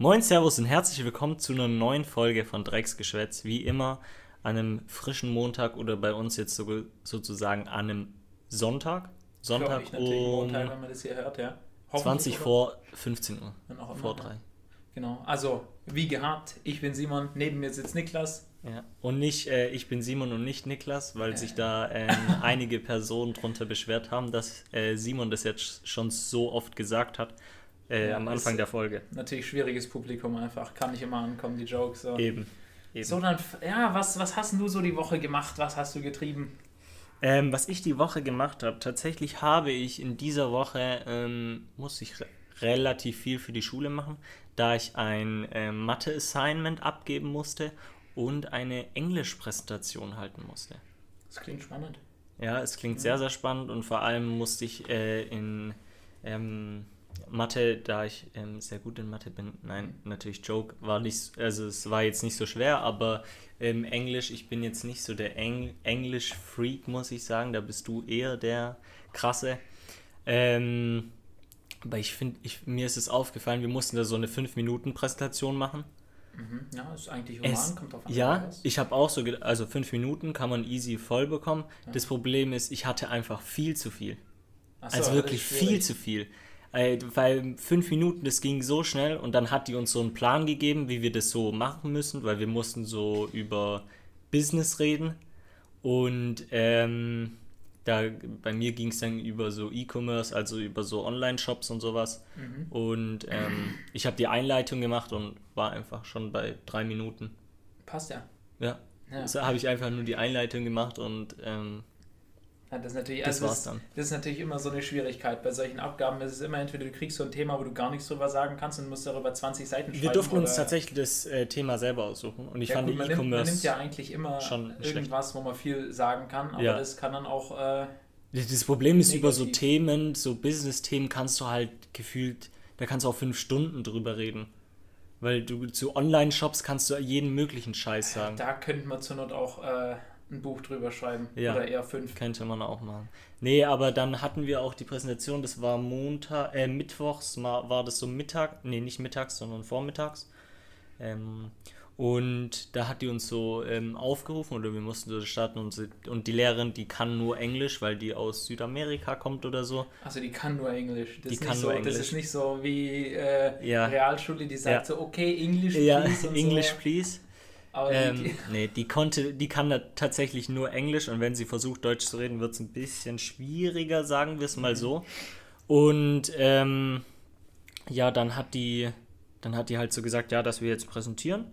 Moin, Servus und herzlich willkommen zu einer neuen Folge von Drecksgeschwätz. Wie immer an einem frischen Montag oder bei uns jetzt so, sozusagen an einem Sonntag. Sonntag ich natürlich um Montag, wenn man das hier hört, ja. 20 oder? vor 15 Uhr. Immer, Vor drei. Genau. Also, wie gehabt, ich bin Simon, neben mir sitzt Niklas. Ja. Und nicht, äh, ich bin Simon und nicht Niklas, weil sich da ähm, einige Personen drunter beschwert haben, dass äh, Simon das jetzt schon so oft gesagt hat äh, Ja, am Anfang der Folge. Natürlich schwieriges Publikum einfach, kann nicht immer ankommen, die Jokes. So, Eben. Eben. so dann, ja, was, was hast du so die Woche gemacht? Was hast du getrieben? Ähm, was ich die Woche gemacht habe, tatsächlich habe ich in dieser Woche, ähm, muss ich re relativ viel für die Schule machen, da ich ein ähm, Mathe-Assignment abgeben musste und eine Englisch-Präsentation halten musste. Das klingt spannend. Ja, es klingt sehr, sehr spannend und vor allem musste ich äh, in ähm, Mathe, da ich ähm, sehr gut in Mathe bin, nein, natürlich Joke, war nicht, also es war jetzt nicht so schwer, aber ähm, Englisch, ich bin jetzt nicht so der Eng Englisch-Freak, muss ich sagen, da bist du eher der krasse. Ähm, aber ich finde, mir ist es aufgefallen, wir mussten da so eine 5-Minuten-Präsentation machen. Mhm. Ja, ist eigentlich human, Es, kommt drauf an. ja, ich habe auch so, also fünf Minuten kann man easy voll bekommen. Das Problem ist, ich hatte einfach viel zu viel. So, also wirklich viel zu viel. Äh, weil fünf Minuten, das ging so schnell und dann hat die uns so einen Plan gegeben, wie wir das so machen müssen, weil wir mussten so über Business reden und ähm, da bei mir ging es dann über so E-Commerce, also über so Online-Shops und sowas. Mhm. Und ähm, ich habe die Einleitung gemacht und war einfach schon bei drei Minuten. Passt ja. Ja, Ja. so habe ich einfach nur die Einleitung gemacht und ähm, Ja, das, ist natürlich, Das also war's das, dann. das ist natürlich immer so eine Schwierigkeit. Bei solchen Abgaben ist es immer entweder du kriegst so ein Thema, wo du gar nichts drüber sagen kannst und musst darüber 20 Seiten schreiben. wir durften uns tatsächlich das äh, Thema selber aussuchen und ich Ja, fand gut, man, nimmt, man nimmt ja eigentlich immer irgendwas, wo man viel sagen kann, aber Ja. das kann dann auch. Äh, Das Problem ist, über so Negativ. Themen, so Business-Themen kannst du halt gefühlt, da kannst du auch fünf Stunden drüber reden. Weil du zu Online-Shops kannst du jeden möglichen Scheiß sagen. da könnte man zur Not auch äh, ein Buch drüber schreiben. Ja. Oder eher fünf. Könnte man auch machen. Nee, aber dann hatten wir auch die Präsentation, das war Montag, äh, Mittwochs war das so Mittag, nee, nicht mittags, sondern vormittags. Ähm, und da hat die uns so ähm, aufgerufen oder wir mussten so starten und, sie, und die Lehrerin, die kann nur Englisch, weil die aus Südamerika kommt oder so. Also die kann nur Englisch. Das Die ist kann nicht nur so, Englisch. Das ist nicht so wie äh, Ja. Realschule, die sagt Ja. so, okay, Englisch, Ja, please und English, so. please. Aber Ähm, die, nee, die konnte, die kann da tatsächlich nur Englisch und wenn sie versucht Deutsch zu reden, wird es ein bisschen schwieriger, sagen wir es mal so. Und ähm, ja, dann hat die, dann hat die halt so gesagt, ja, dass wir jetzt präsentieren,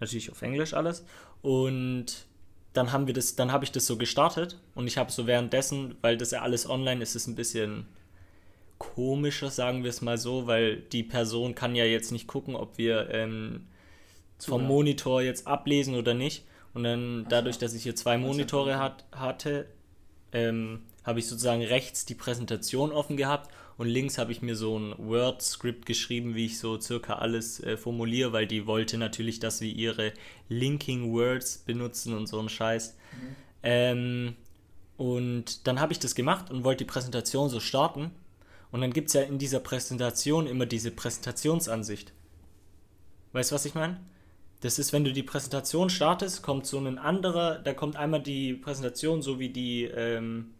natürlich auf Englisch alles. Und dann haben wir das, dann habe ich das so gestartet und ich habe so währenddessen, weil das ja alles online ist, ist es ein bisschen komischer, sagen wir es mal so, weil die Person kann ja jetzt nicht gucken, ob wir ähm, vom. Monitor jetzt ablesen oder nicht. Und dann Ach dadurch, dass ich hier zwei Monitore hat, hatte, ähm, habe ich sozusagen rechts die Präsentation offen gehabt und links habe ich mir so ein Word-Script geschrieben, wie ich so circa alles äh, formuliere, weil die wollte natürlich, dass wir ihre Linking Words benutzen und so einen Scheiß. Mhm. Ähm, und dann habe ich das gemacht und wollte die Präsentation so starten. Und dann gibt es ja in dieser Präsentation immer diese Präsentationsansicht. Weißt du, was ich meine? Das ist, wenn du die Präsentation startest, kommt so ein anderer, da kommt einmal die Präsentation, so wie die, ähm,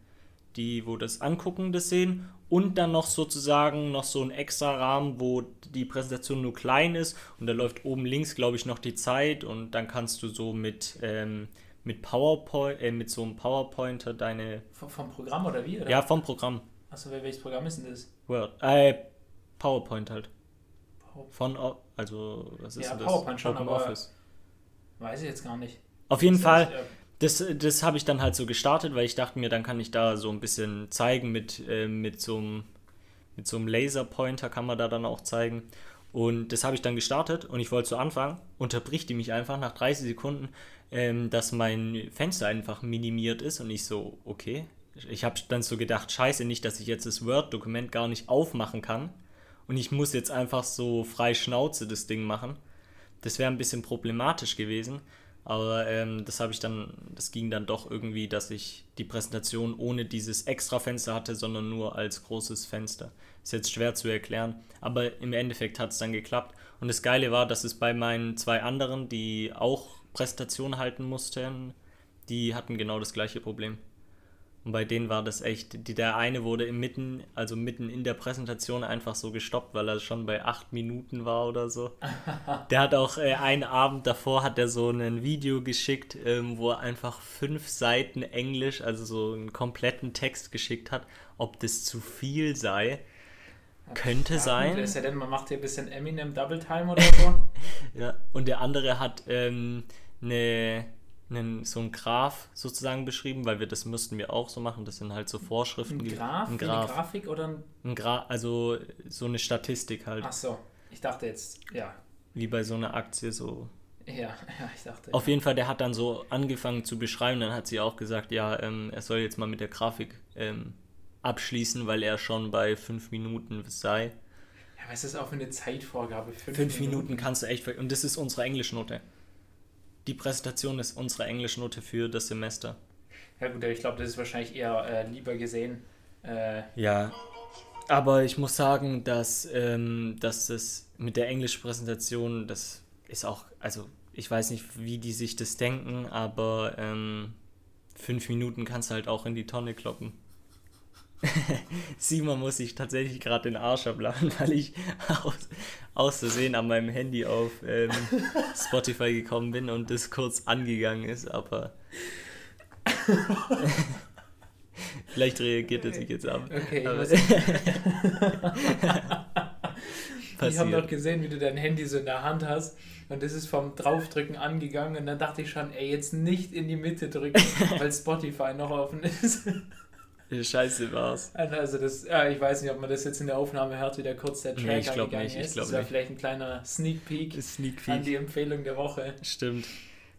die, wo das Angucken das sehen, und dann noch sozusagen noch so ein extra Rahmen, wo die Präsentation nur klein ist und da läuft oben links, glaube ich, noch die Zeit und dann kannst du so mit, ähm, mit PowerPoint, äh, mit so einem PowerPointer deine, vom, vom Programm oder wie? Oder? ja, vom Programm, Achso, welches Programm ist denn das? Word, äh, PowerPoint halt. Von, also, was ist Ja, denn das? PowerPoint schon, Open aber- Office. Weiß ich jetzt gar nicht. Auf jeden Ist Fall, das, äh, das, das habe ich dann halt so gestartet, weil ich dachte mir, dann kann ich da so ein bisschen zeigen mit, äh, mit so einem mit so einem Laserpointer kann man da dann auch zeigen. Und das habe ich dann gestartet und ich wollte zu Anfang, unterbricht die mich einfach nach 30 Sekunden, ähm, dass mein Fenster einfach minimiert ist und ich so, okay. Ich habe dann so gedacht, scheiße, nicht, dass ich jetzt das Word-Dokument gar nicht aufmachen kann und ich muss jetzt einfach so frei Schnauze das Ding machen. Das wäre ein bisschen problematisch gewesen. Aber ähm, das habe ich dann, das ging dann doch irgendwie, dass ich die Präsentation ohne dieses extra Fenster hatte, sondern nur als großes Fenster. Ist jetzt schwer zu erklären, aber im Endeffekt hat es dann geklappt. Und das Geile war, dass es bei meinen zwei anderen, die auch Präsentation halten mussten, die hatten genau das gleiche Problem. Und bei denen war das echt, die, der eine wurde im mitten, also mitten in der Präsentation einfach so gestoppt, weil er schon bei acht Minuten war oder so. der hat auch äh, einen Abend davor hat er so ein Video geschickt, ähm, wo er einfach fünf Seiten Englisch, also so einen kompletten Text geschickt hat, ob das zu viel sei. Könnte ja, sein. Ist ja denn, man macht hier ein bisschen Eminem Double Time oder so. ja, und der andere hat ähm, eine einen, so ein Graph sozusagen beschrieben, weil wir das müssten wir auch so machen. Das sind halt so Vorschriften. Ein Graph? Ein Graph. Eine Grafik oder ein. ein Gra also so eine Statistik halt. Ach so, ich dachte jetzt, ja. Wie bei so einer Aktie so. Ja, ja, ich dachte. Auf ja. jeden Fall, der hat dann so angefangen zu beschreiben. Dann hat sie auch gesagt, ja, ähm, er soll jetzt mal mit der Grafik ähm, abschließen, weil er schon bei fünf Minuten sei. Ja, was ist das auch für eine Zeitvorgabe? Fünf, fünf Minuten. Minuten kannst du echt. Und das ist unsere Englischnote die Präsentation ist unsere Englischnote für das Semester. Ja gut, ich glaube, das ist wahrscheinlich eher äh, lieber gesehen. Äh, ja, aber ich muss sagen, dass, ähm, dass das mit der Englischpräsentation, das ist auch, also ich weiß nicht, wie die sich das denken, aber ähm, fünf Minuten kannst du halt auch in die Tonne kloppen. Simon muss sich tatsächlich gerade den Arsch ablachen, weil ich aus, aus Versehen an meinem Handy auf ähm, Spotify gekommen bin und das kurz angegangen ist, aber vielleicht reagiert er sich jetzt ab. Okay, aber ich, ich habe noch gesehen, wie du dein Handy so in der Hand hast und das ist vom Draufdrücken angegangen und dann dachte ich schon, ey, jetzt nicht in die Mitte drücken, weil Spotify noch offen ist. Scheiße war's. Also das, ja, ich weiß nicht, ob man das jetzt in der Aufnahme hört, wie der kurz der Track nee, ich gegangen nicht, ist. Ich das wäre vielleicht ein kleiner Sneak Peek, Sneak Peek an die Empfehlung der Woche. Stimmt.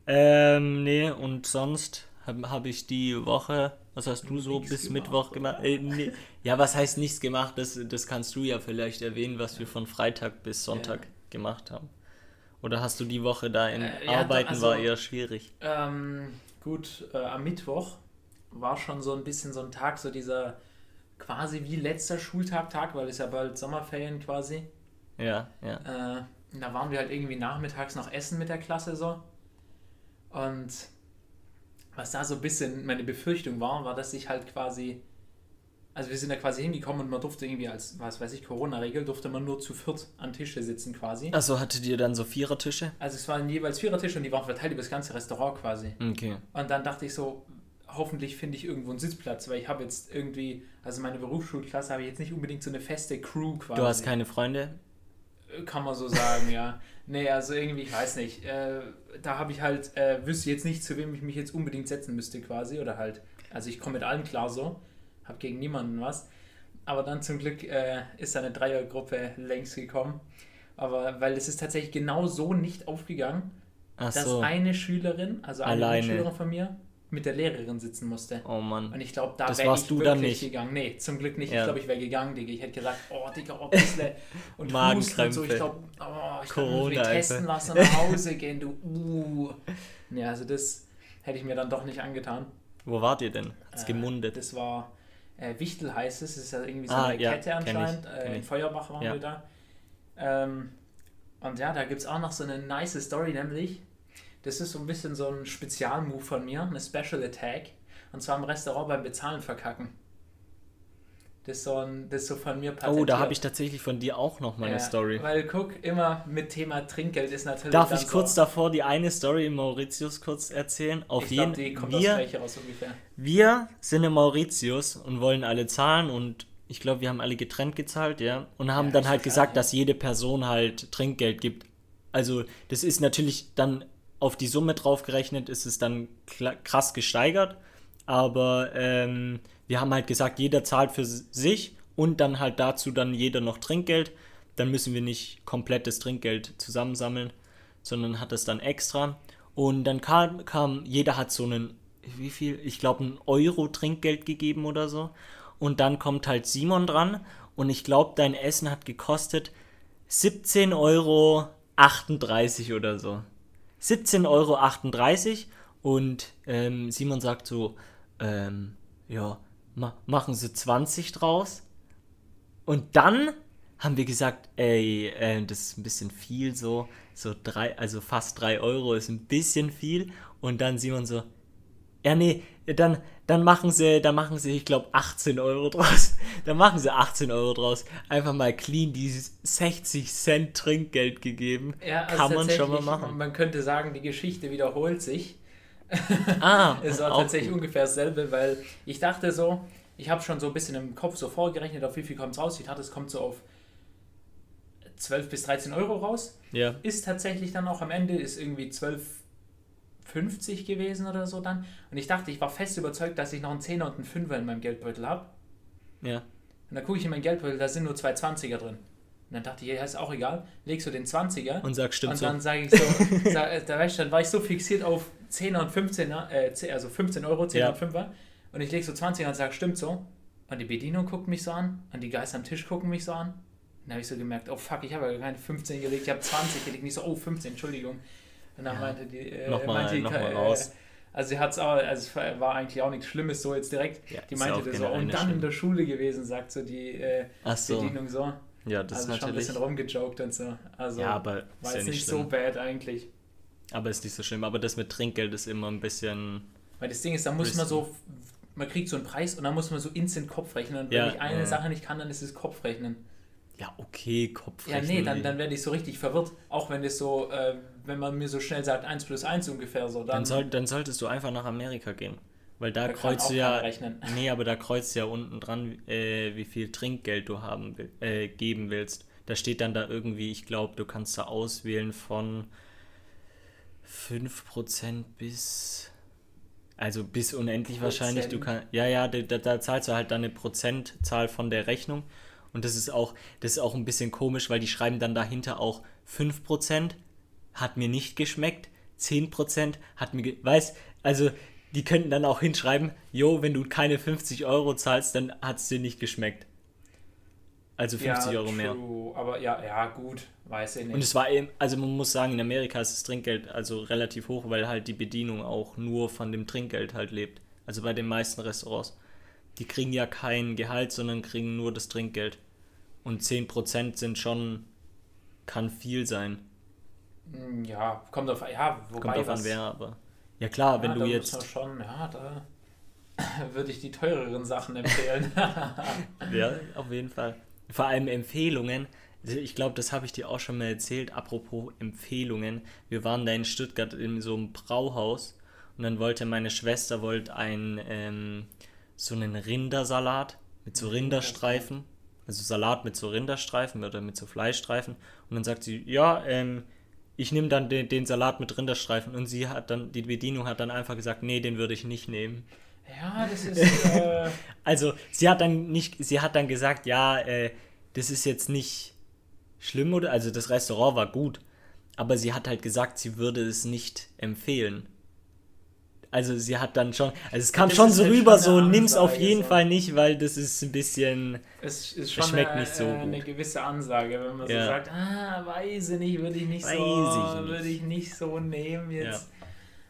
Ähm, nee, und sonst habe hab ich die Woche, was hast du so bis gemacht, Mittwoch gemacht? Äh, nee. Ja, was heißt nichts gemacht? Das, das kannst du ja vielleicht erwähnen, was wir von Freitag bis Sonntag ja. gemacht haben. Oder hast du die Woche da in äh, ja, Arbeiten also, war eher schwierig? Ähm, gut, äh, am Mittwoch war schon so ein bisschen so ein Tag, so dieser quasi wie letzter Schultag, Tag, weil es ja bald Sommerferien quasi. Ja, ja. Äh, da waren wir halt irgendwie nachmittags noch essen mit der Klasse so. Und was da so ein bisschen meine Befürchtung war, war, dass ich halt quasi, also wir sind da quasi hingekommen und man durfte irgendwie als, was weiß ich, Corona-Regel, durfte man nur zu viert an Tische sitzen quasi. Also hattet ihr dann so Vierertische? Also es waren jeweils Vierertische und die waren verteilt über das ganze Restaurant quasi. Okay. Und dann dachte ich so, hoffentlich finde ich irgendwo einen Sitzplatz, weil ich habe jetzt irgendwie, also meine Berufsschulklasse habe ich jetzt nicht unbedingt so eine feste Crew quasi. Du hast keine Freunde? Äh, kann man so sagen, ja. Nee, also irgendwie, ich weiß nicht. Äh, da habe ich halt, äh, wüsste jetzt nicht, zu wem ich mich jetzt unbedingt setzen müsste quasi. Oder halt, also ich komme mit allen klar so, habe gegen niemanden was. Aber dann zum Glück äh, ist eine Dreiergruppe längst gekommen. Aber weil es ist tatsächlich genau so nicht aufgegangen, Ach dass so. eine Schülerin, also eine Alleine. Schülerin von mir, mit der Lehrerin sitzen musste. Oh Mann. Und ich glaube, da wäre ich du wirklich dann nicht. gegangen. Nee, zum Glück nicht. Ja. Ich glaube, ich wäre gegangen, Digga. Ich hätte gesagt, oh, Digga, oh, bisschen. Und Husten und so. Ich glaube, oh, ich glaube, ich testen lassen, nach Hause gehen, du. Uh. Ja, also das hätte ich mir dann doch nicht angetan. Wo wart ihr denn? Hat's äh, gemundet? Das war, äh, Wichtel heißt es. Das ist ja irgendwie so ah, eine ja, Kette anscheinend. Ich, äh, in Feuerbach waren ja. wir da. Ähm, und ja, da gibt es auch noch so eine nice Story, nämlich das ist so ein bisschen so ein Spezialmove von mir, eine Special Attack. Und zwar im Restaurant beim Bezahlen verkacken. Das ist so, ein, das ist so von mir patentiert. Oh, da habe ich tatsächlich von dir auch noch mal ja, eine Story. Weil guck, immer mit Thema Trinkgeld ist natürlich. Darf ich kurz so davor die eine Story im Mauritius kurz erzählen? Auf ich jeden die kommt wir, aus raus ungefähr. Wir sind im Mauritius und wollen alle zahlen und ich glaube, wir haben alle getrennt gezahlt, ja. Und haben ja, dann halt gesagt, ja. dass jede Person halt Trinkgeld gibt. Also, das ist natürlich dann auf die Summe draufgerechnet ist es dann krass gesteigert. Aber ähm, wir haben halt gesagt, jeder zahlt für sich und dann halt dazu dann jeder noch Trinkgeld. Dann müssen wir nicht komplett das Trinkgeld zusammensammeln, sondern hat das dann extra. Und dann kam, kam jeder hat so einen, wie viel? Ich glaube, ein Euro Trinkgeld gegeben oder so. Und dann kommt halt Simon dran und ich glaube, dein Essen hat gekostet 17,38 Euro oder so. 17,38 Euro und ähm, Simon sagt so, ähm, ja, ma machen Sie 20 draus. Und dann haben wir gesagt, ey, äh, das ist ein bisschen viel so, so drei, also fast 3 Euro ist ein bisschen viel. Und dann Simon so, ja, nee, dann, dann machen sie, dann machen sie, ich glaube, 18 Euro draus. Dann machen sie 18 Euro draus. Einfach mal clean dieses 60 Cent Trinkgeld gegeben. Ja, also Kann man schon mal machen. Man könnte sagen, die Geschichte wiederholt sich. Ah, es war auch tatsächlich gut. ungefähr dasselbe, weil ich dachte so, ich habe schon so ein bisschen im Kopf so vorgerechnet, auf wie viel kommt es raus. Ich dachte, es kommt so auf 12 bis 13 Euro raus. Ja, Ist tatsächlich dann auch am Ende, ist irgendwie 12,50 gewesen oder so dann. Und ich dachte, ich war fest überzeugt, dass ich noch einen 10er und einen 5er in meinem Geldbeutel habe. ja. Und dann gucke ich in meinen Geldbeutel, da sind nur zwei 20er drin. Und dann dachte ich, ja, ist auch egal. Legst du den 20er Und sag, stimmt und so. dann sage ich so, sag, da, weißt du, dann war ich so fixiert auf 10er und 15er, äh, 10 also 15 Euro, 10er Ja. und 5er. Und ich lege so 20er und sage, stimmt so. Und die Bedienung guckt mich so an und die Geister am Tisch gucken mich so an. Dann habe ich so gemerkt, oh fuck, ich habe ja keine 15 gelegt, ich habe 20 gelegt. Nicht so, oh 15, Entschuldigung. Und dann Ja. meinte die, äh, Nochmal- meinte die, nochmal äh, raus. Also sie hat es auch, also es war eigentlich auch nichts Schlimmes so jetzt direkt. Ja, Die meinte das so, und dann in schlimm. der Schule gewesen, sagt so die äh, Ach so. Bedienung so. Ja, das also ist schon ein natürlich. bisschen rumgejoked und so. Also Ja, aber war ist ja jetzt nicht schlimm. so bad eigentlich. Aber ist nicht so schlimm. Aber das mit Trinkgeld ist immer ein bisschen. Weil das Ding ist, da muss man so, man kriegt so einen Preis und dann muss man so instant Kopf rechnen. Und Ja, wenn ich eine. Sache nicht kann, dann ist es Kopfrechnen. Ja, okay, Kopf. Ja, nee, dann, dann werde ich so richtig verwirrt. Auch wenn das so, äh, wenn man mir so schnell sagt, 1 plus 1 ungefähr so, dann, Dann, soll, dann solltest du einfach nach Amerika gehen. Weil da, kreuzt du ja. rechnen. Nee, aber da kreuzt ja unten dran, äh, wie viel Trinkgeld du haben äh, geben willst. Da steht dann da irgendwie, ich glaube, du kannst da auswählen von 5% bis. Also bis unendlich wahrscheinlich. Du Prozent. kann, ja, ja, da, da, da zahlst du halt dann eine Prozentzahl von der Rechnung. Und das ist auch, das ist auch ein bisschen komisch, weil die schreiben dann dahinter auch 5% hat mir nicht geschmeckt, 10% hat mir, weiß, also die könnten dann auch hinschreiben, jo, wenn du keine 50 Euro zahlst, dann hat es dir nicht geschmeckt. Also 50 Euro mehr. true. Aber ja, ja, gut, weiß ich nicht. Und es war eben, also man muss sagen, in Amerika ist das Trinkgeld also relativ hoch, weil halt die Bedienung auch nur von dem Trinkgeld halt lebt. Also bei den meisten Restaurants. Die kriegen ja kein Gehalt, sondern kriegen nur das Trinkgeld. Und 10% sind schon, kann viel sein. Hm, ja, kommt auf, ja, wobei Kommt drauf was, an, wer, aber. Ja klar, wenn ja, du da jetzt. schon, ja, da würde ich die teureren Sachen empfehlen. Ja, auf jeden Fall. Vor allem Empfehlungen. Ich glaube, das habe ich dir auch schon mal erzählt. Apropos Empfehlungen. Wir waren da in Stuttgart in so einem Brauhaus und dann wollte meine Schwester wollte ein ähm, so einen Rindersalat mit so Rinderstreifen. Also Salat mit so Rinderstreifen oder mit so Fleischstreifen. Und dann sagt sie, ja, ähm, ich nehme dann den, den Salat mit Rinderstreifen. Und sie hat dann, die Bedienung hat dann einfach gesagt, nee, den würde ich nicht nehmen. ja, das ist, äh, Also sie hat dann nicht, sie hat dann gesagt, ja, äh, das ist jetzt nicht schlimm oder, also das Restaurant war gut, aber sie hat halt gesagt, sie würde es nicht empfehlen. Also sie hat dann schon, also es kam Das schon ist so halt rüber, schon so nimm's auf jeden so. Fall nicht, weil das ist ein bisschen, es ist schon schmeckt eine, nicht so gut. eine gewisse Ansage, wenn man Ja. so sagt, ah, weiß ich nicht, würde ich nicht Weiß so, ich nicht. würde ich nicht so nehmen jetzt.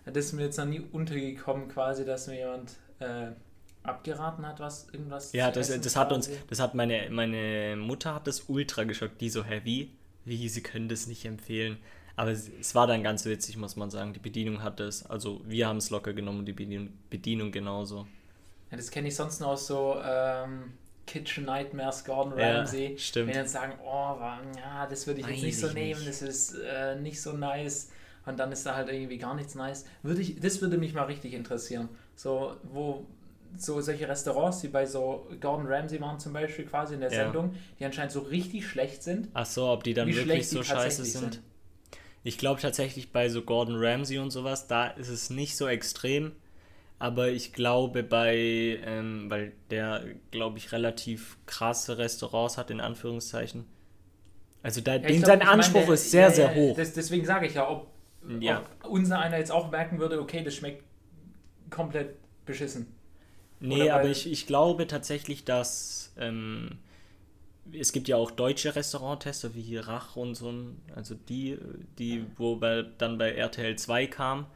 Das ist mir jetzt noch nie untergekommen, quasi, dass mir jemand äh, abgeraten hat, was irgendwas. ja, zu das, essen das hat uns, das hat meine, meine Mutter hat das ultra geschockt, die so, hä, wie? Wie, sie können das nicht empfehlen. Aber es, es war dann ganz witzig, muss man sagen. Die Bedienung hat es, also wir haben es locker genommen und die Bedienung, Bedienung genauso. Ja, das kenne ich sonst nur aus so ähm, Kitchen Nightmares, Gordon Ja, Ramsay. stimmt. Wenn dann sagen, oh, ja, das würde ich jetzt Weiß nicht so nehmen, nicht. das ist äh, nicht so nice. Und dann ist da halt irgendwie gar nichts nice. Würde ich, das würde mich mal richtig interessieren. So, wo so solche Restaurants, die bei so Gordon Ramsay waren zum Beispiel quasi in der Ja. Sendung, die anscheinend so richtig schlecht sind. Ach so, ob die dann wirklich so scheiße sind. sind. Ich glaube tatsächlich bei so Gordon Ramsay und sowas, da ist es nicht so extrem. Aber ich glaube bei, ähm, weil der, glaube ich, relativ krasse Restaurants hat, in Anführungszeichen. Also da, Ja, den, glaub, sein ich meine, Anspruch der- ist sehr, ja, sehr hoch. Das, deswegen sage ich ja, ob, Ja. ob unser einer jetzt auch merken würde, okay, das schmeckt komplett beschissen. Nee, aber ich, ich glaube tatsächlich, dass ähm, es gibt ja auch deutsche Restauranttester wie hier Rach und so, also die, die, wo bei, dann bei RTL 2 kam.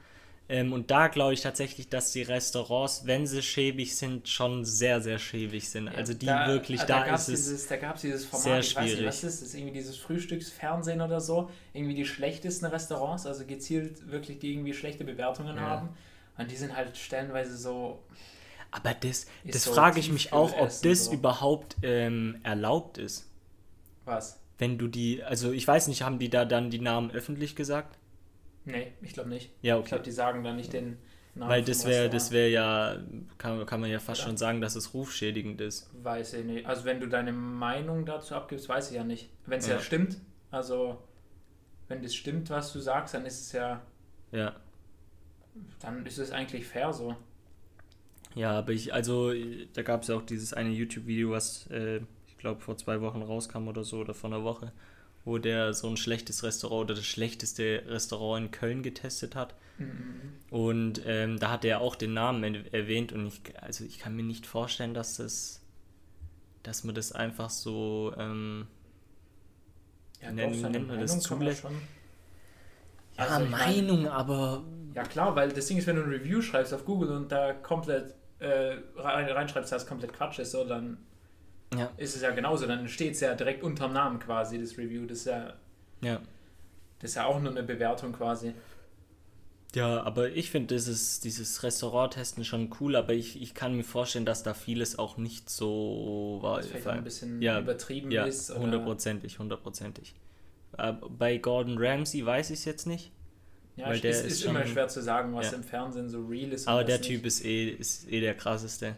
Ähm, und da glaube ich tatsächlich, dass die Restaurants, wenn sie schäbig sind, schon sehr, sehr schäbig sind. Also die da, wirklich, da, da, ist es. dieses, Da gab es dieses Format, sehr ich weiß nicht, schwierig. was ist das? ist irgendwie dieses Frühstücksfernsehen oder so. Irgendwie die schlechtesten Restaurants, also gezielt wirklich, die irgendwie schlechte Bewertungen Ja. haben. Und die sind halt stellenweise so. Aber das, Ist das so frage ich mich auch, ob Tiefkühlessen das so. überhaupt ähm, erlaubt ist. Was? Wenn du die, also ich weiß nicht, haben die da dann die Namen öffentlich gesagt? Nee, ich glaube nicht. Ja, Ich okay. glaube, die sagen da nicht den Namen. Weil das wäre, das wäre ja, kann, kann man ja fast Oder? schon sagen, dass es rufschädigend ist. Weiß ich nicht. Also wenn du deine Meinung dazu abgibst, weiß ich ja nicht. Wenn es ja. Ja. stimmt, also wenn das stimmt, was du sagst, dann ist es ja, Ja. dann ist es eigentlich fair so. Ja, aber ich, also, da gab es ja auch dieses eine YouTube-Video, was, äh, ich glaube, vor zwei Wochen rauskam oder so, oder vor einer Woche, wo der so ein schlechtes Restaurant oder das schlechteste Restaurant in Köln getestet hat. Mhm. Und ähm, da hat er auch den Namen en- erwähnt und ich, also ich kann mir nicht vorstellen, dass das, dass man das einfach so, ähm, Ja, nennt man das zulässt- ja, Also Meinung, aber Ja klar, weil das Ding ist, wenn du ein Review schreibst auf Google und da komplett äh, rein, reinschreibst, dass es komplett Quatsch ist, so, dann ja, ist es ja genauso. Dann steht es ja direkt unterm Namen quasi, das Review. Das ist ja, ja. das ist ja auch nur eine Bewertung quasi. Ja, aber ich finde dieses, dieses Restaurant-Testen schon cool, aber ich, ich kann mir vorstellen, dass da vieles auch nicht so war. Das vielleicht ein bisschen ja, übertrieben Ja, ist. Hundertprozentig, hundertprozentig. Äh, Bei Gordon Ramsay weiß ich es jetzt nicht, Ja, weil es der ist, ist ist immer schwer zu sagen, was Ja. im Fernsehen so real ist. aber der nicht. Typ ist eh, ist eh der krasseste.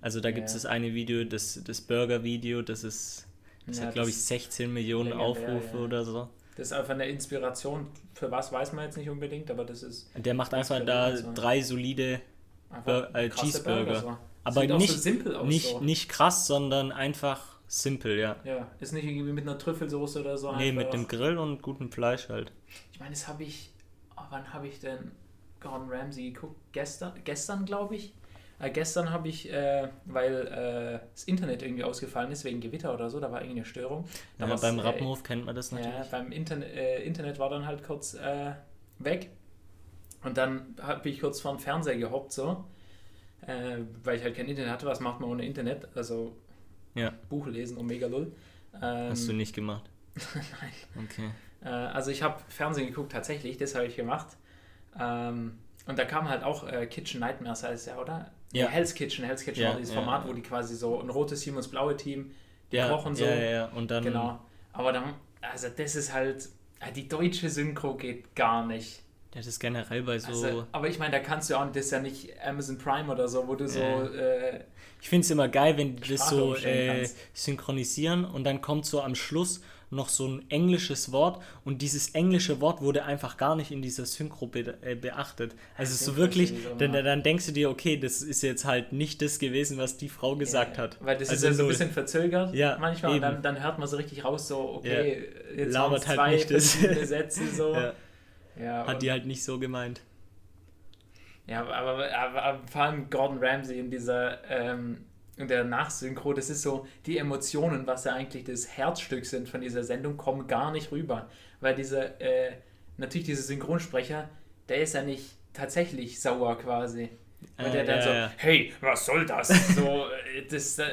Also da gibt es Ja. das eine Video, das, das Burger-Video, das ist, das Ja, hat glaube ich das- 16 Millionen Aufrufe ja. oder so. Das ist einfach eine Inspiration. Für was weiß man jetzt nicht unbedingt, aber das ist Der macht einfach da drei solide Bur- äh, Cheeseburger. Burger, so. Aber nicht- so simpel aus. Nicht, so. nicht krass, sondern einfach simpel, ja. Ja, ist nicht irgendwie mit einer Trüffelsoße oder so. Nee, mit dem Grill und gutem Fleisch halt. Ich meine, das habe ich. Wann habe ich denn Gordon Ramsay geguckt? Gestern, gestern glaube ich. Äh, gestern habe ich, äh, weil äh, das Internet irgendwie ausgefallen ist wegen Gewitter oder so, da war irgendwie eine Störung. Da Ja, beim äh, Rappenhof kennt man das Ja, natürlich. beim Internet, äh, Internet war dann halt kurz äh, weg. Und dann habe ich kurz vor den Fernseher gehockt, so. Weil ich halt kein Internet hatte. Was macht man ohne Internet? Also Ja. Buch lesen, Omega Lull. Ähm, Hast du nicht gemacht? Nein. Okay. Äh, also ich habe Fernsehen geguckt, tatsächlich, das habe ich gemacht. Ähm, und da kam halt auch äh, Kitchen Nightmares, heißt ja, oder? Ja. Hell's Kitchen, Hell's Kitchen Ja, war dieses ja, Format, ja. wo die quasi so ein rotes Team und das blaue Team, die Ja, kochen so. ja, ja, ja. Und dann. Genau. Aber dann, also das ist halt, äh, die deutsche Synchro geht gar nicht. Das ist generell bei so. Also, aber ich meine, da kannst du auch, das ist ja nicht Amazon Prime oder so, wo du so, äh, ich finde es immer geil, wenn die das so äh, synchronisieren und dann kommt so am Schluss noch so ein englisches Wort und dieses englische Wort wurde einfach gar nicht in dieser Synchro be äh, beachtet. Also ist so wirklich, dann, dann denkst du dir, okay, das ist jetzt halt nicht das gewesen, was die Frau gesagt ja, hat. Weil das Also ist ja so ein bisschen verzögert Ja, manchmal und eben. dann, dann hört man so richtig raus, so, okay, jetzt Labert halt zwei nicht das. Sätze so. Ja, Ja, hat und- die halt nicht so gemeint. Ja, aber, aber, aber vor allem Gordon Ramsay in dieser ähm, in der Nachsynchro, das ist so, die Emotionen, was ja eigentlich das Herzstück sind von dieser Sendung, kommen gar nicht rüber. Weil dieser, äh, natürlich dieser Synchronsprecher, der ist ja nicht tatsächlich sauer quasi. Weil Äh, der dann ja, so, ja. hey, was soll das? So, äh, das, äh,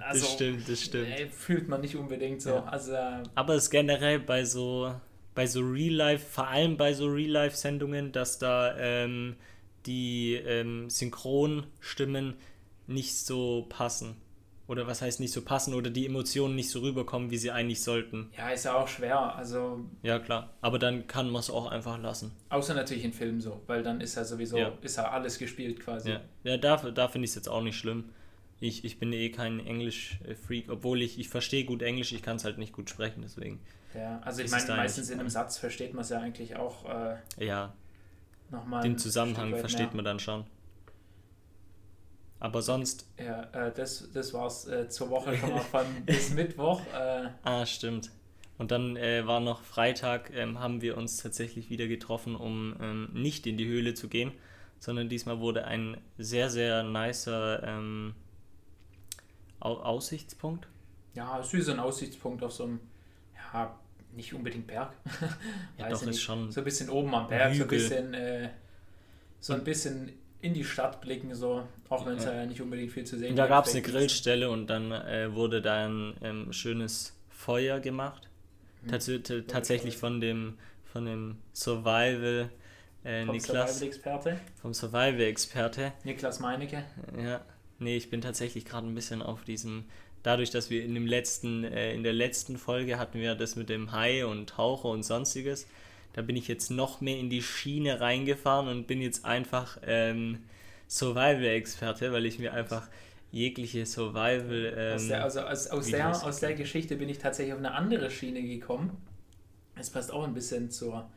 also, das stimmt, das stimmt. äh, fühlt man nicht unbedingt so. Ja. Also, äh, Aber es ist generell bei so, bei so Real-Life, vor allem bei so Real-Life-Sendungen, dass da ähm, die ähm, Synchronstimmen nicht so passen. Oder was heißt nicht so passen oder die Emotionen nicht so rüberkommen, wie sie eigentlich sollten. ja, ist ja auch schwer. Also, Ja, klar. Aber dann kann man es auch einfach lassen. außer natürlich in Filmen so, weil dann ist ja sowieso, Ja. ist ja alles gespielt quasi. Ja, ja da, da finde ich es jetzt auch nicht schlimm. Ich, ich bin eh kein Englisch-Freak, obwohl ich, ich verstehe gut Englisch, ich kann es halt nicht gut sprechen, deswegen. Ja, also ich meine, meistens in einem Satz versteht man es ja eigentlich auch äh, Ja, nochmal. den Zusammenhang versteht man dann schon. Aber sonst, Ja, äh, das, das war's äh, zur Woche schon mal von bis Mittwoch. Äh, ah, stimmt. Und dann äh, war noch Freitag, ähm, haben wir uns tatsächlich wieder getroffen, um ähm, nicht in die Höhle zu gehen, sondern diesmal wurde ein sehr, sehr nicer ähm, Au Aussichtspunkt. Ja, es ein Aussichtspunkt auf so einem, ja, nicht unbedingt Berg. Ja, doch, ist schon So ein bisschen oben am Berg, so ein Hügel. bisschen, äh, so ein bisschen in die Stadt blicken, so, auch wenn es Ja. ja. nicht unbedingt viel zu sehen Und da gibt, gab es eine Grillstelle und dann äh, wurde da ein ähm, schönes Feuer gemacht. Mhm. Tats tatsächlich von dem, von dem Survival äh, vom Survival-Experte, vom Survival-Experte. Niklas Meinecke. Ja, nee, ich bin tatsächlich gerade ein bisschen auf diesem. Dadurch, dass wir in dem letzten, äh, in der letzten Folge hatten wir das mit dem Hai und Taucher und sonstiges. Da bin ich jetzt noch mehr in die Schiene reingefahren und bin jetzt einfach ähm, Survival-Experte, weil ich mir einfach jegliche Survival. Ähm, aus der, also aus, aus, der, aus der Geschichte bin ich tatsächlich auf eine andere Schiene gekommen. Es passt auch ein bisschen zur,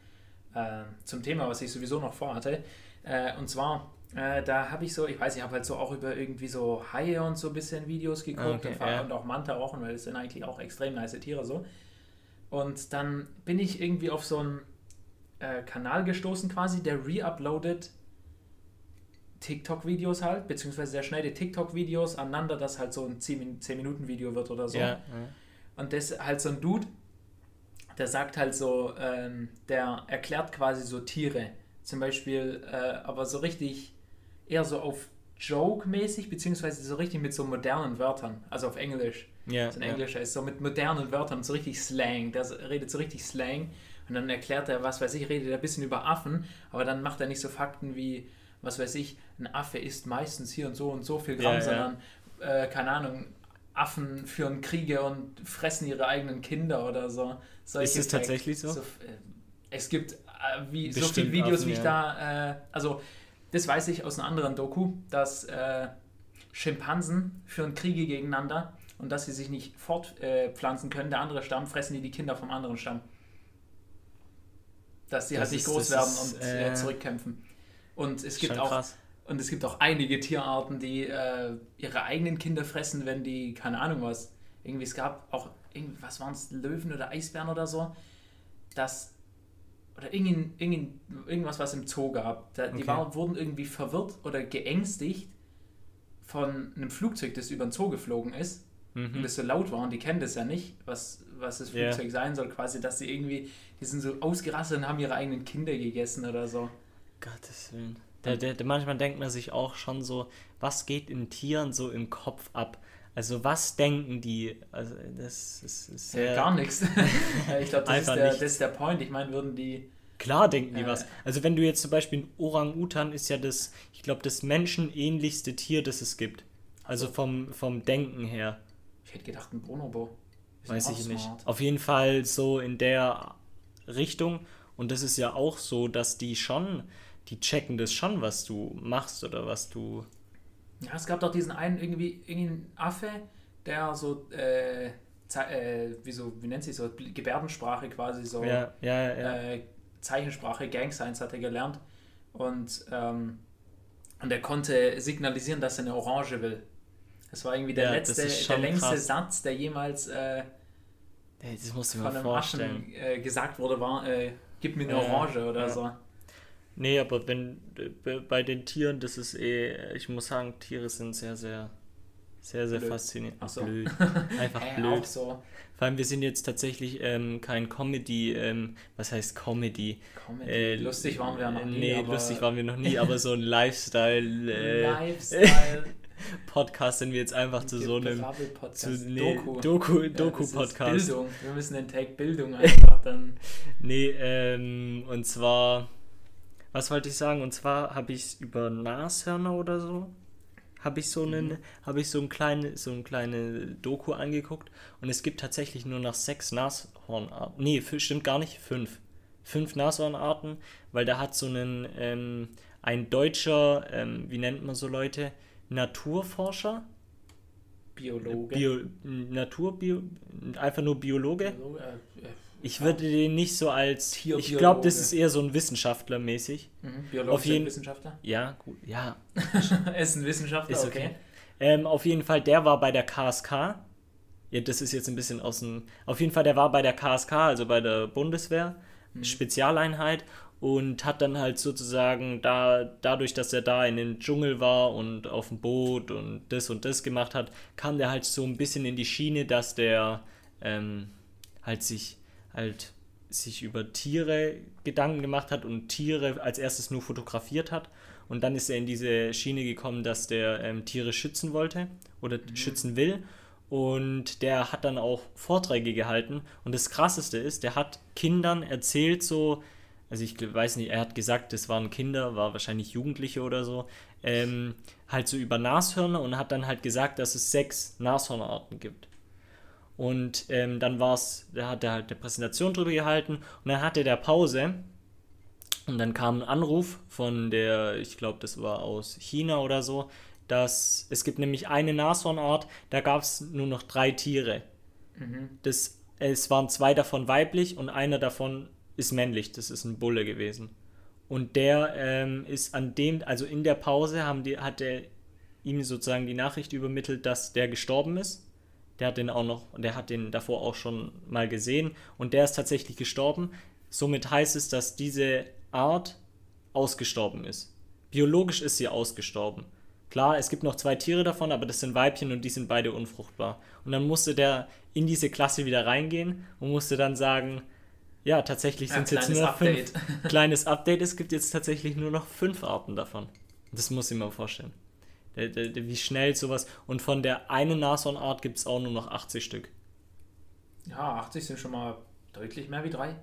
äh, zum Thema, was ich sowieso noch vorhatte. Äh, und zwar, äh, da habe ich so, ich weiß, ich habe halt so auch über irgendwie so Haie und so ein bisschen Videos geguckt Ah, okay, und, ja. und auch Manta-Rochen, weil das sind eigentlich auch extrem nice Tiere so. Und dann bin ich irgendwie auf so einen äh, Kanal gestoßen quasi, der reuploadet TikTok-Videos halt, beziehungsweise der schneidet TikTok-Videos aneinander, dass halt so ein 10-Minuten-Video wird oder so. ja, ja. Und das halt so ein Dude, der sagt halt so, ähm, der erklärt quasi so Tiere. Zum Beispiel, äh, aber so richtig, eher so auf Joke-mäßig, beziehungsweise so richtig mit so modernen Wörtern, also auf Englisch. ja, So ein. Englischer ist so mit modernen Wörtern, so richtig Slang. Der redet so richtig Slang und dann erklärt er, was weiß ich, redet er ein bisschen über Affen, aber dann macht er nicht so Fakten wie, was weiß ich, ein Affe isst meistens hier und so und so viel Gramm, Ja, ja. sondern, äh, keine Ahnung, Affen führen Kriege und fressen ihre eigenen Kinder oder so. Solche Ist es Facts. tatsächlich so? äh, es gibt äh, wie, so viele Videos, Affen, wie ich ja. da, äh, also das weiß ich aus einer anderen Doku, dass äh, Schimpansen führen Kriege gegeneinander und dass sie sich nicht fortpflanzen äh, können. Der andere Stamm fressen die die Kinder vom anderen Stamm. Dass sie Das halt nicht ist- groß werden ist, und äh, äh, zurückkämpfen. Und es gibt auch krass. und es gibt auch einige Tierarten, die äh, ihre eigenen Kinder fressen, wenn die, keine Ahnung was, irgendwie, es gab auch, was waren es, Löwen oder Eisbären oder so, das, oder irgendein, irgendein, irgendwas, was im Zoo gab, da, die Okay. war, wurden irgendwie verwirrt oder geängstigt von einem Flugzeug, das über den Zoo geflogen ist und Mhm. das so laut war und die kennen das ja nicht, was, was das Ja. Flugzeug sein soll, quasi, dass sie irgendwie, die sind so ausgerastet und haben ihre eigenen Kinder gegessen oder so. Gottes Willen. Der, der, der, manchmal denkt man sich auch schon so, was geht in Tieren so im Kopf ab? Also was denken die? Also das ist, ist Ja, sehr... gar nichts. ich glaube, das, ist Einfach der- das ist der Point. Ich meine, würden die. Klar denken die Äh. was. Also wenn du jetzt zum Beispiel ein Orang-Utan ist ja das, ich glaube, das menschenähnlichste Tier, das es gibt. Also so. vom, vom Denken her. Ich hätte gedacht, ein Bonobo. Weiß ich nicht. smart. Auf jeden Fall so in der Richtung. Und das ist ja auch so, dass die schon, die checken das schon, was du machst oder was du. Ja, es gab doch diesen einen irgendwie, irgendeinen Affe, der so, äh, äh, wie, so wie nennt sich so, Gebärdensprache quasi so, Ja, ja, ja. äh, Zeichensprache, Gang Science hat er gelernt. Und, ähm, und er konnte signalisieren, dass er eine Orange will. Das war irgendwie der Ja, letzte, der längste krass. Satz, der jemals äh, Hey, das musst du von einem vorstellen. Affen äh, gesagt wurde, war, äh, gib mir eine Orange oder so. Nee, aber wenn äh, bei den Tieren, das ist eh, ich muss sagen, Tiere sind sehr, sehr, sehr, sehr Blöd. faszinierend. Ach so. Blöd. Einfach Äh, blöd. Auch so. Vor allem, wir sind jetzt tatsächlich ähm, kein Comedy, ähm, was heißt Comedy? Comedy. Äh, lustig waren wir ja noch nie. Nee, lustig waren wir noch nie, aber so ein Lifestyle äh, Lifestyle. Podcast sind wir jetzt einfach zu so einem zu, nee, Doku. Doku, Ja, Doku ist Podcast. Bildung. Wir müssen den Tag Bildung einfach dann. Nee, ähm, und zwar, was wollte ich sagen? Und zwar habe ich über Nashörner oder so, habe ich so einen, Mhm. habe ich so ein kleine, so ein kleine Doku angeguckt und es gibt tatsächlich nur noch sechs Nashornarten. Nee, stimmt gar nicht, fünf. Fünf Nashornarten, weil da hat so einen, ähm, ein deutscher, ähm, wie nennt man so Leute, Naturforscher, Biologe. Bio, Naturbio, einfach nur Biologe, Biologe, äh, äh, ich würde den nicht so als. Ich glaube, das ist eher so ein Wissenschaftler mäßig. mhm. Biologischer auf jeden- Wissenschaftler. Ja, gut. Ja, er ist ein Wissenschaftler, ist okay. okay. Ähm, auf jeden Fall, der war bei der KSK. Ja, das ist jetzt ein bisschen aus dem. Auf jeden Fall, der war bei der KSK, also bei der Bundeswehr, Mhm. Spezialeinheit. Und hat dann halt sozusagen da, dadurch, dass er da in den Dschungel war und auf dem Boot und das und das gemacht hat, kam der halt so ein bisschen in die Schiene, dass der ähm, halt sich halt sich über Tiere Gedanken gemacht hat und Tiere als erstes nur fotografiert hat. Und dann ist er in diese Schiene gekommen, dass der ähm, Tiere schützen wollte oder mhm. schützen will. Und der hat dann auch Vorträge gehalten. Und das Krasseste ist, der hat Kindern erzählt, so, also ich weiß nicht, er hat gesagt, das waren Kinder, war wahrscheinlich Jugendliche oder so, ähm, halt so über Nashörner und hat dann halt gesagt, dass es sechs Nashornarten gibt. Und ähm, dann war es, da hat er halt eine Präsentation drüber gehalten und dann hatte der Pause und dann kam ein Anruf von der, ich glaube, das war aus China oder so, dass es gibt nämlich eine Nashornart, da gab es nur noch drei Tiere. Mhm. Das, es waren zwei davon weiblich und einer davon ist männlich, das ist ein Bulle gewesen. Und der ähm, ist an dem, also in der Pause haben die, hat er ihm sozusagen die Nachricht übermittelt, dass der gestorben ist der hat den auch noch, der hat den davor auch schon mal gesehen und der ist tatsächlich gestorben. Somit heißt es, dass diese Art ausgestorben ist. Biologisch ist sie ausgestorben. Klar, es gibt noch zwei Tiere davon, aber das sind Weibchen und die sind beide unfruchtbar. Und dann musste der in diese Klasse wieder reingehen und musste dann sagen, ja, tatsächlich sind es jetzt nur noch Update. fünf. kleines Update, es gibt jetzt tatsächlich nur noch fünf Arten davon. Das muss ich mir vorstellen. Wie schnell sowas. Und von der einen Nashornart gibt es auch nur noch 80 Stück. Ja, 80 sind schon mal deutlich mehr wie drei.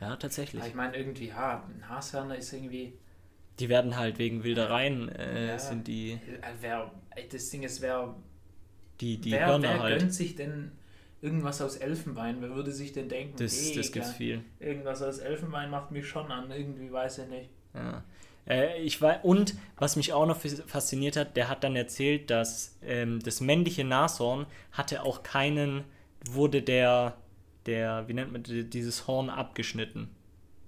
Ja, tatsächlich. Aber ich meine, irgendwie, ja, Nashörner ist irgendwie. Die werden halt wegen Wildereien, äh, ja, sind die. Äh, wer, das Ding ist, wer. Die, die wer, Hörner wer halt. gönnt sich denn irgendwas aus Elfenbein? Wer würde sich denn denken, das, hey, das gibt's viel. Irgendwas aus Elfenbein macht mich schon an, irgendwie weiß ich nicht. Ja. Äh, ich war, und was mich auch noch fasziniert hat, der hat dann erzählt, dass ähm, das männliche Nashorn hatte auch keinen, wurde der, der, wie nennt man dieses Horn abgeschnitten.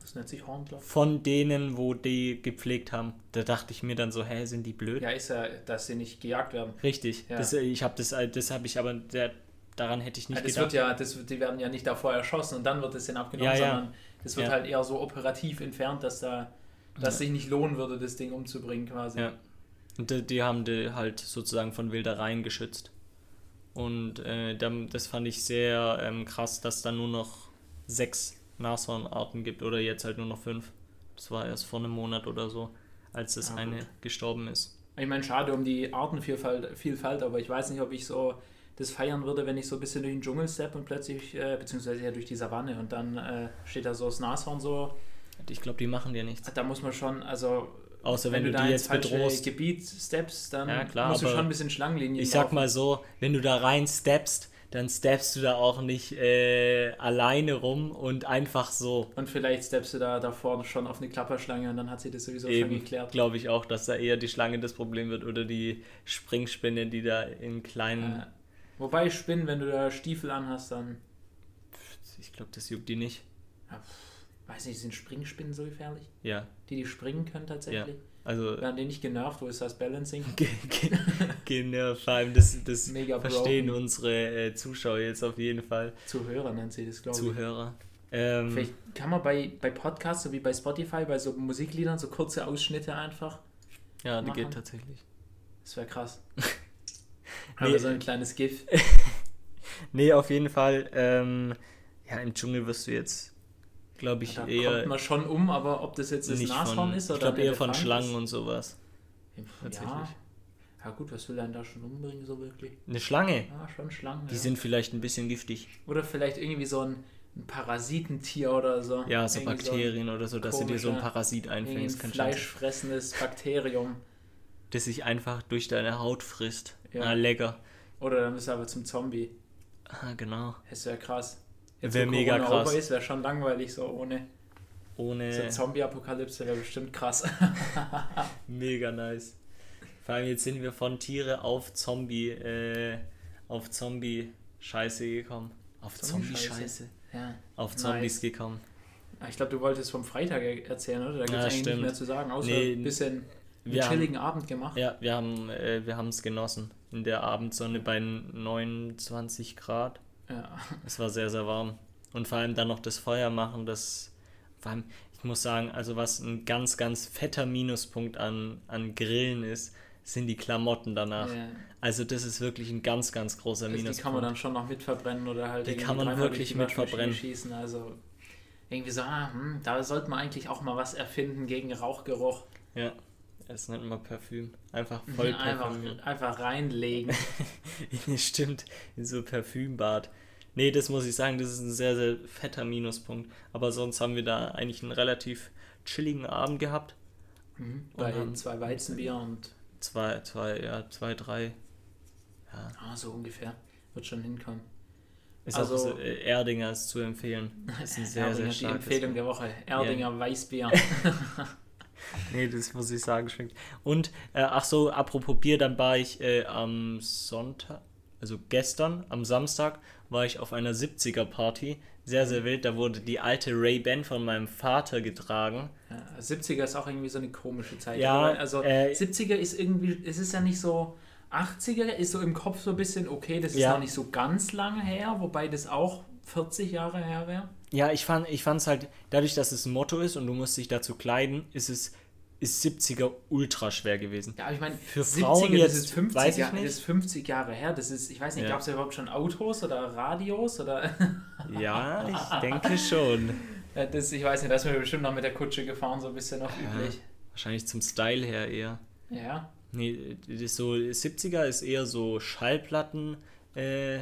Das nennt sich Horn, glaube Von denen, wo die gepflegt haben. Da dachte ich mir dann so, hä, sind die blöd? Ja, ist ja, dass sie nicht gejagt werden. Richtig. Ja. Das, ich habe das, das habe ich aber, der, daran hätte ich nicht ja, das gedacht. Wird ja, das, die werden ja nicht davor erschossen und dann wird es dann abgenommen, ja, sondern das wird halt eher so operativ entfernt, dass da dass sich nicht lohnen würde, das Ding umzubringen quasi. Ja. Und die, die haben die halt sozusagen von Wildereien geschützt. Und äh, das fand ich sehr ähm, krass, dass da nur noch sechs Nashornarten gibt oder jetzt halt nur noch fünf. Das war erst vor einem Monat oder so, als das ja, eine gestorben ist. Ich meine, schade um die Artenvielfalt, Vielfalt, aber ich weiß nicht, ob ich so das feiern würde, wenn ich so ein bisschen durch den Dschungel stepp und plötzlich, äh, beziehungsweise ja durch die Savanne und dann äh, steht da so das Nashorn so ich glaube, die machen dir nichts. Da muss man schon, also. Außer wenn, wenn du, die jetzt bedrohst. Gebiet steppst, dann ja, klar, musst du schon ein bisschen Schlangenlinien Ich sag mal so, wenn du da rein steppst, dann steppst du da auch nicht äh, alleine rum und einfach so. Und vielleicht steppst du da davor schon auf eine Klapperschlange und dann hat sie das sowieso Eben, schon geklärt. Glaube ich auch, dass da eher die Schlange das Problem wird oder die Springspinne, die da in kleinen. Wobei Spinnen, wenn du da Stiefel anhast, dann. Ich glaube, das juckt die nicht. Ja, weiß nicht, sind Springspinnen so gefährlich? Ja. Die, die springen können tatsächlich? Ja. Also, Werden die nicht genervt? Wo ist das Balancing? genervt, vor allem das, das Mega verstehen broken. unsere äh, Zuschauer jetzt auf jeden Fall. Zuhörer nennt sie das, glaube ich. Zuhörer. Ähm, Vielleicht kann man bei, bei Podcasts, so wie bei Spotify, bei so Musikliedern, so kurze Ausschnitte einfach. Ja, die geht tatsächlich. Das wäre krass. nee, Aber so ein kleines GIF. nee, auf jeden Fall. Ähm, ja, im Dschungel wirst du jetzt glaube ich, da eher. kommt man schon um, aber ob das jetzt das Nashorn ist oder. Ich glaube eher von Schlangen ist. und sowas. Tatsächlich. Ja. ja, gut, was will er denn da schon umbringen, so wirklich? Eine Schlange? Ja, schon Schlangen. Die ja. sind vielleicht ein bisschen giftig. Oder vielleicht irgendwie so ein, ein Parasitentier oder so. Ja, so irgendwie Bakterien so oder so, dass du dir so ein Parasit einfängst. Ein fleischfressendes Bakterium. Das sich einfach durch deine Haut frisst. Ja. Ah, lecker. Oder dann bist du aber zum Zombie. Ah, genau. Das wäre krass. Wäre mega krass. ist, wäre schon langweilig so ohne. Ohne. So Zombie-Apokalypse wäre bestimmt krass. mega nice. Vor allem jetzt sind wir von Tiere auf Zombie, äh, auf Zombie-Scheiße gekommen. Auf Zombie-Scheiße? Ja. Auf Zombies nice. gekommen. Ah, ich glaube, du wolltest vom Freitag erzählen, oder? Da gibt es ja, eigentlich stimmt. nicht mehr zu sagen, außer nee, ein bisschen einen chilligen haben, Abend gemacht. Ja, wir haben äh, wir es genossen. In der Abendsonne bei 29 Grad. Ja. Es war sehr, sehr warm. Und vor allem dann noch das Feuer machen, das. Vor allem, ich muss sagen, also was ein ganz, ganz fetter Minuspunkt an, an Grillen ist, sind die Klamotten danach. Ja. Also das ist wirklich ein ganz, ganz großer Also Minuspunkt. die kann man dann schon noch mitverbrennen oder halt Die kann man wirklich mitverbrennen. schießen. Also irgendwie so, ah, hm, da sollte man eigentlich auch mal was erfinden gegen Rauchgeruch. Ja, das nennt man Parfüm. Einfach voll einfach, einfach reinlegen. Stimmt, in so Parfümbad. Nee, das muss ich sagen, das ist ein sehr, sehr fetter Minuspunkt. Aber sonst haben wir da eigentlich einen relativ chilligen Abend gehabt. Mhm. Bei zwei Weizenbier und Zwei, zwei, ja, zwei, drei. Ja, ah, so ungefähr. Wird schon hinkommen. ist Also- auch so, äh, Erdinger ist zu empfehlen. Ist ein sehr, Erdinger, sehr die starkes Empfehlung der Woche. Erdinger Weißbier. Nee, das muss ich sagen, schmeckt. Und, äh, ach so, apropos Bier, dann war ich äh, am Sonntag, also gestern, am Samstag, war ich auf einer 70er-Party. Sehr, sehr wild. Da wurde die alte Ray-Ban von meinem Vater getragen. Ja, 70er ist auch irgendwie so eine komische Zeit. Ja, also äh, 70er ist irgendwie, es ist ja nicht so, 80er ist so im Kopf so ein bisschen, okay, das ist Ja. noch nicht so ganz lange her, wobei das auch 40 Jahre her wäre. Ja, ich fand ich fand's halt, dadurch, dass es ein Motto ist und du musst dich dazu kleiden, ist es ist 70er ultra schwer gewesen. Ja, aber ich meine, Für 70er, Frauen das jetzt ist 50 weiß ich Jahre, nicht. das ist 50 Jahre her, das ist, ich weiß nicht, Ja. gab es da überhaupt schon Autos oder Radios oder Ja, ich denke schon. Ja, das, ich weiß nicht, da ist mir bestimmt noch mit der Kutsche gefahren, so ein bisschen noch üblich. Wahrscheinlich zum Style her eher. Ja. Nee, das ist so 70er ist eher so Schallplatten äh,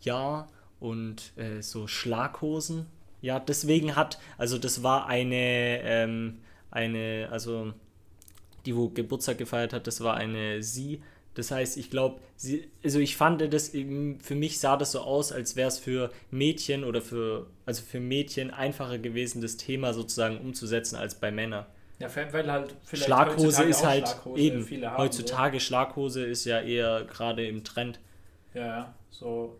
ja und äh, so Schlaghosen. Ja, deswegen hat, also das war eine, ähm, eine, also die, wo Geburtstag gefeiert hat, das war eine sie. Das heißt, ich glaube, sie, also ich fand das, eben- für mich sah das so aus, als wäre es für Mädchen oder für, also für Mädchen einfacher gewesen, das Thema sozusagen umzusetzen als bei Männern. Ja, weil halt vielleicht Schlaghose ist halt Schlaghose eben. haben, Heutzutage Schlaghose ist ja eher gerade im Trend. So. Ja, ja, so,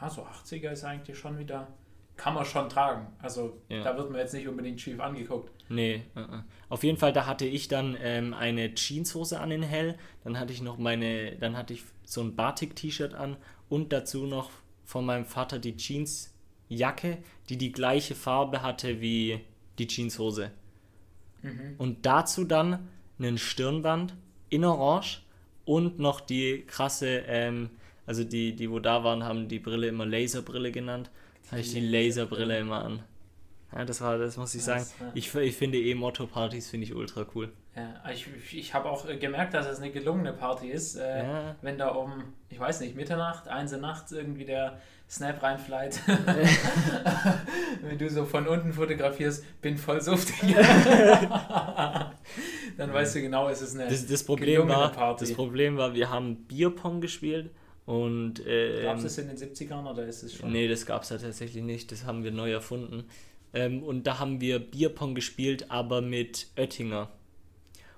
ja, so 80er ist eigentlich schon wieder, kann man schon tragen. Also Ja. da wird man jetzt nicht unbedingt schief angeguckt. Nee, äh, äh. auf jeden Fall, da hatte ich dann ähm, eine Jeanshose an in hell, dann hatte ich noch meine, dann hatte ich so ein Batik-T-Shirt an und dazu noch von meinem Vater die Jeansjacke, die die gleiche Farbe hatte wie die Jeanshose. Mhm. Und dazu dann einen Stirnband in Orange und noch die krasse, ähm, also die, die wo da waren, haben die Brille immer Laserbrille genannt. Habe ich die Laserbrille immer an. Ja, das war, das muss ich sagen. Ja. Ich, ich finde eh Motto-Partys finde ich ultra cool. Ja, ich, ich habe auch äh, gemerkt, dass es eine gelungene Party ist. Äh, Ja. Wenn da um, ich weiß nicht, Mitternacht, eins nachts irgendwie der Snap reinflight. wenn du so von unten fotografierst, bin voll suftig. Dann weißt du genau, es ist eine Das, das, Problem gelungene war, Party. das Problem war, wir haben Bierpong gespielt und ähm, Gab es das in den 70ern oder ist es schon? Nee, das gab es ja tatsächlich nicht. Das haben wir neu erfunden. Ähm, und da haben wir Bierpong gespielt, aber mit Oettinger.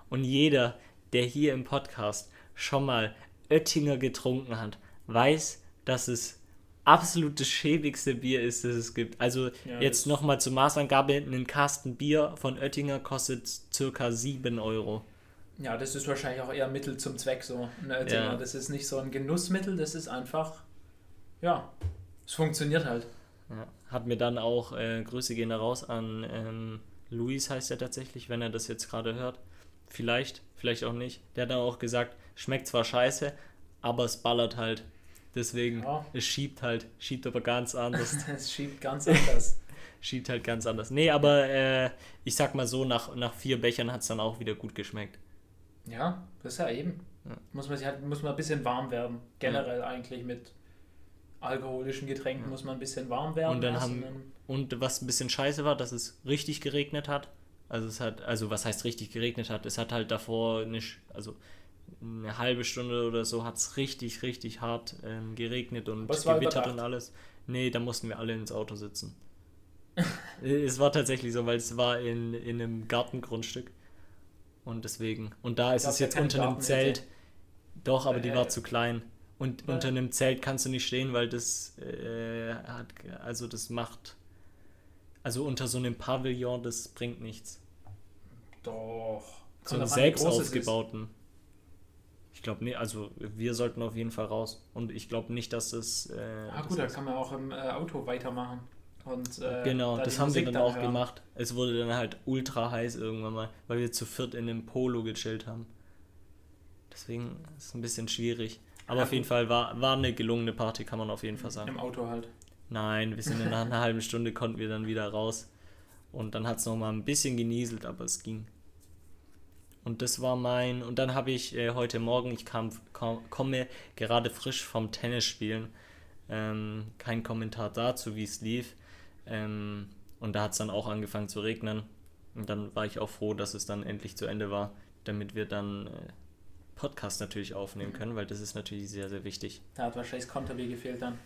Und jeder, der hier im Podcast schon mal Oettinger getrunken hat, weiß, dass es absolut das schäbigste Bier ist, das es gibt. Also Ja, jetzt nochmal zur Maßangabe, ein Kasten Bier von Oettinger kostet circa 7 Euro. Ja, das ist wahrscheinlich auch eher Mittel zum Zweck so. Ne, Oettinger. Ja. Das ist nicht so ein Genussmittel, das ist einfach, ja, es funktioniert halt. Ja. Hat mir dann auch, äh, Grüße gehen da raus an ähm, Luis heißt er tatsächlich, wenn er das jetzt gerade hört. Vielleicht, vielleicht auch nicht. Der hat dann auch gesagt, schmeckt zwar scheiße, aber es ballert halt. Deswegen, Ja. es schiebt halt, schiebt aber ganz anders. Es schiebt ganz anders. schiebt halt ganz anders. Nee, aber äh, ich sag mal so, nach, nach vier Bechern hat es dann auch wieder gut geschmeckt. Ja, das ist ja eben. Ja. Muss man sich halt, muss man ein bisschen warm werden. Generell eigentlich mit alkoholischen Getränken muss man ein bisschen warm werden. Und dann haben- Und was ein bisschen scheiße war, dass es richtig geregnet hat. Also es hat, also was heißt richtig geregnet hat? Es hat halt davor eine, Sch- also eine halbe Stunde oder so hat es richtig, richtig hart ähm, geregnet und gewittert und alles. Nee, da mussten wir alle ins Auto sitzen. Äh, es war tatsächlich so, weil es war in, in einem Gartengrundstück. Und deswegen. Und da ist es jetzt unter einem. Zelt. Doch, aber die Äh, war zu klein. Und weil- unter einem Zelt kannst du nicht stehen, weil das äh, hat, also das macht, also unter so einem Pavillon, das bringt nichts. Doch. So Kommt an, wie selbst es aufgebauten. Ich glaube nicht, also wir sollten auf jeden Fall raus. Und ich glaube nicht, dass das. Äh, Ah das gut, da kann man auch im äh, Auto weitermachen. Und, äh, Genau, da das haben wir Musik dann dann auch hören. gemacht. Es wurde dann halt ultra heiß irgendwann mal, weil wir zu viert in einem Polo gechillt haben. Deswegen ist es ein bisschen schwierig. Aber Ja, auf jeden. Fall war, war eine gelungene Party, kann man auf jeden Fall sagen. Im Auto halt. Nein, wir sind nach einer halben Stunde konnten wir dann wieder raus. Und dann hat es nochmal ein bisschen genieselt, aber es ging. Und das war mein. Und dann habe ich äh, heute Morgen, ich kam, kam, komme gerade frisch vom Tennisspielen. Ähm, kein Kommentar dazu, wie es lief. Ähm, und da hat es dann auch angefangen zu regnen. Und dann war ich auch froh, dass es dann endlich zu Ende war, damit wir dann äh, Podcast natürlich aufnehmen können, weil das ist natürlich sehr, sehr wichtig. Da hat wahrscheinlich das Konterbier gefehlt dann.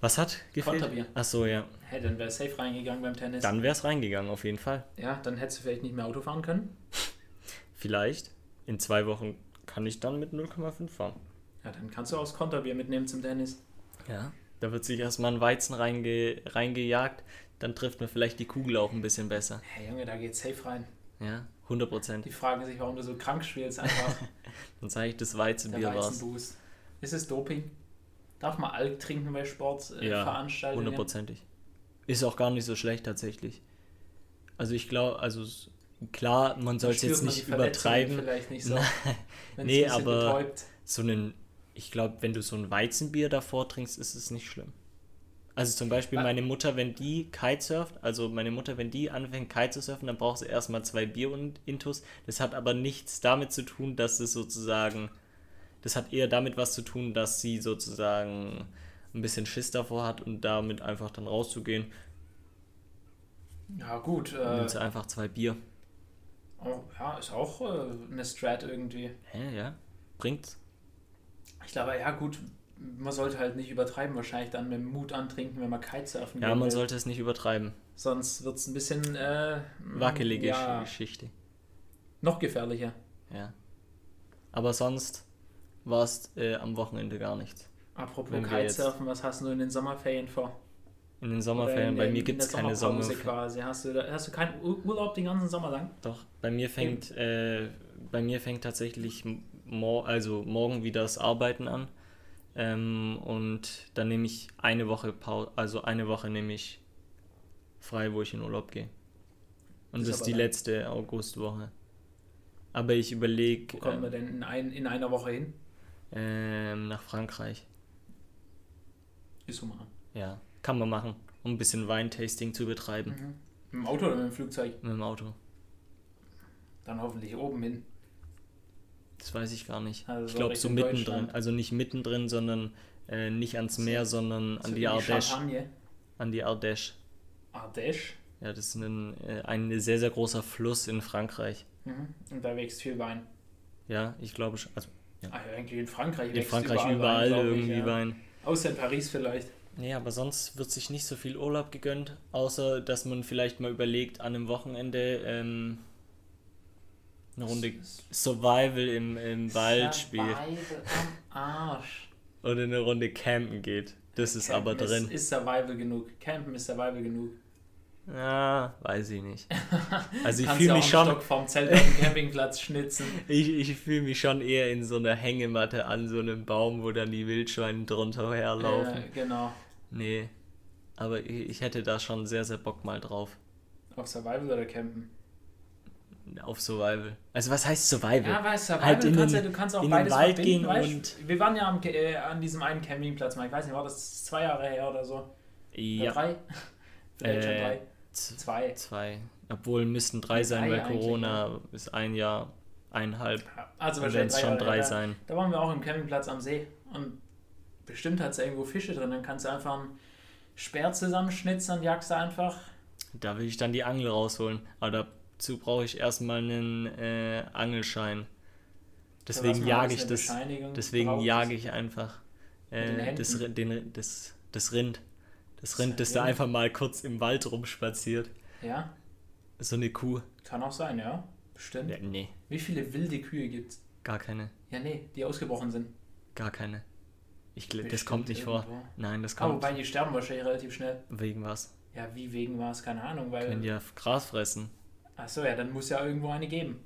Was hat gefehlt? Konterbier. Ach so, ja. Hey, dann wäre safe reingegangen beim Tennis. Dann wäre es reingegangen, auf jeden Fall. Ja, dann hättest du vielleicht nicht mehr Auto fahren können. Vielleicht. In zwei Wochen kann ich dann mit 0,5 fahren. Ja, dann kannst du auch das Konterbier mitnehmen zum Tennis. Ja. Da wird sich erstmal ein Weizen reinge reingejagt. Dann trifft man vielleicht die Kugel auch ein bisschen besser. Hey Junge, da geht safe rein. Ja, 100 Prozent. Die fragen sich, warum du so krank spielst, einfach Dann sage ich, das der Weizenbier war's. Weizenboost. Ist es Doping? Darf man Alk trinken bei Ja, Sportveranstaltungen? Hundertprozentig. Ist auch gar nicht so schlecht tatsächlich. Also ich glaube, also klar, man soll es jetzt nicht übertreiben. Vielleicht nicht so. Nee, aber- betäubt. so einen, ich glaube, wenn du so ein Weizenbier davor trinkst, ist es nicht schlimm. Also zum Beispiel meine Mutter, wenn die Kitesurft, also meine Mutter, wenn die anfängt Kite zu surfen, dann braucht sie erstmal zwei Bier und Intus. Das hat aber nichts damit zu tun, dass es sozusagen, das hat eher damit was zu tun, dass sie sozusagen ein bisschen Schiss davor hat und damit einfach dann rauszugehen, Ja, gut. Äh, nimmt sie einfach zwei Bier. oh, ja, ist auch äh, eine Strat irgendwie. Hä, ja? Bringt's? Ich glaube, ja, gut. Man sollte halt nicht übertreiben, wahrscheinlich dann mit Mut antrinken, wenn man Kitesurfen Ja, man will. sollte es nicht übertreiben. Sonst wird es ein bisschen äh, Wackelige ja, Geschichte. noch gefährlicher. Ja. Aber sonst war es äh, am Wochenende gar nichts. Apropos Wenn Kitesurfen, was hast du in den Sommerferien vor? In den Sommerferien, in bei den- mir gibt es keine Sommerferien. quasi. Hast du, da- hast du keinen Ur- Urlaub den ganzen Sommer lang? Doch, bei mir fängt, äh, bei mir fängt tatsächlich mor also morgen wieder das Arbeiten an. Ähm, und dann nehme ich eine Woche Pause, also eine Woche nehme ich frei, wo ich in Urlaub gehe. Und Das das, ist die letzte Augustwoche. Aber ich überlege Wo kommen wir denn in, ein, in einer Woche hin? ähm, nach Frankreich. Ist so mal. Ja, kann man machen, um ein bisschen Weintasting zu betreiben Mhm. Mit dem Auto oder mit dem Flugzeug? mit dem Auto. Dann hoffentlich oben hin. Das weiß ich gar nicht. Also ich so glaube so mittendrin. Also nicht mittendrin, sondern äh, nicht ans Meer, sondern an So die Ardèche. An die Ardèche. Ardèche. Ja, das ist ein, äh, ein sehr, sehr großer Fluss in Frankreich. Mhm. Und da wächst viel Wein. Ja, ich glaube schon. Also Ah, ja, eigentlich in Frankreich in wächst Frankreich überall, überall, Wein, glaub ich, irgendwie ja. Wein. Außer in Paris vielleicht. Nee, aber sonst wird sich nicht so viel Urlaub gegönnt, außer dass man vielleicht mal überlegt, an einem Wochenende ähm, eine Runde Survival im, im Wald spielt Survival am Arsch. oder eine Runde campen geht. Das ist aber drin. Ist, ist Survival genug. Campen ist Survival genug. Ja, weiß ich nicht. Also ich fühle mich schon, Stock vom Zelt auf dem Campingplatz schnitzen. ich, ich fühle mich schon eher in so einer Hängematte an so einem Baum, wo dann die Wildschweine drunter herlaufen. Äh, genau. Nee, aber ich, ich hätte da schon sehr, sehr Bock mal drauf. Auf Survival oder Campen? Auf Survival. Also was heißt Survival? Ja, weißt du, Survival, Halt du, kannst den- ja, du kannst auch in den beides Wald verbinden, gehen weißt? und- Wir waren ja am, äh, an diesem einen Campingplatz mal, ich weiß nicht, war das zwei Jahre her oder so? Oder ja, drei? Vielleicht schon Äh, drei. z- Zwei. zwei. Obwohl müssten drei sein, Drei weil eigentlich, Corona ist ein Jahr, eineinhalb. Also wahrscheinlich es schon drei sein. Da waren wir auch im Campingplatz am See und bestimmt hat es irgendwo Fische drin. Dann kannst du einfach einen Speer zusammenschnitzen und jagst du einfach. Da will ich dann die Angel rausholen. Aber dazu brauche ich erstmal einen äh, Angelschein. Deswegen jage ich das. Deswegen jage ich einfach äh, das, den, das, das Rind. Das Das Rind, das da Rind? einfach mal kurz im Wald rumspaziert. Ja, So eine Kuh. kann auch sein, ja. Bestimmt. Ja, nee, Wie viele wilde Kühe gibt's? gar keine. Ja, nee, die ausgebrochen sind. Gar keine. Ich, gl- das kommt nicht vor. irgendwo. Nein, das kommt. wobei die sterben wahrscheinlich relativ schnell. Wegen was? Ja, wie wegen war es, keine Ahnung, weil. Können ja Gras fressen. Achso, ja, dann muss ja irgendwo eine geben.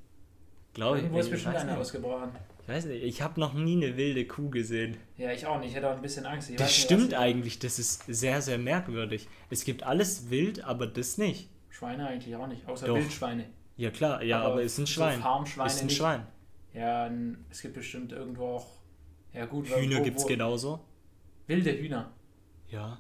Glaube ich. Irgendwo ist ich bestimmt eine nicht. ausgebrochen. Ich weiß nicht, ich habe noch nie eine wilde Kuh gesehen. Ja, ich auch nicht. Ich hätte auch ein bisschen Angst. Ich Das nicht, stimmt was- eigentlich, das ist sehr, sehr merkwürdig. Es gibt alles wild, aber das nicht. Schweine eigentlich auch nicht, außer Doch. Wildschweine. Ja klar, ja, aber, Aber ist ein so Schwein. Farmschweine ist ein nicht. Schwein. Ja, es gibt bestimmt irgendwo auch. Ja, gut. Hühner gibt's wo- genauso. Wilde Hühner, Ja.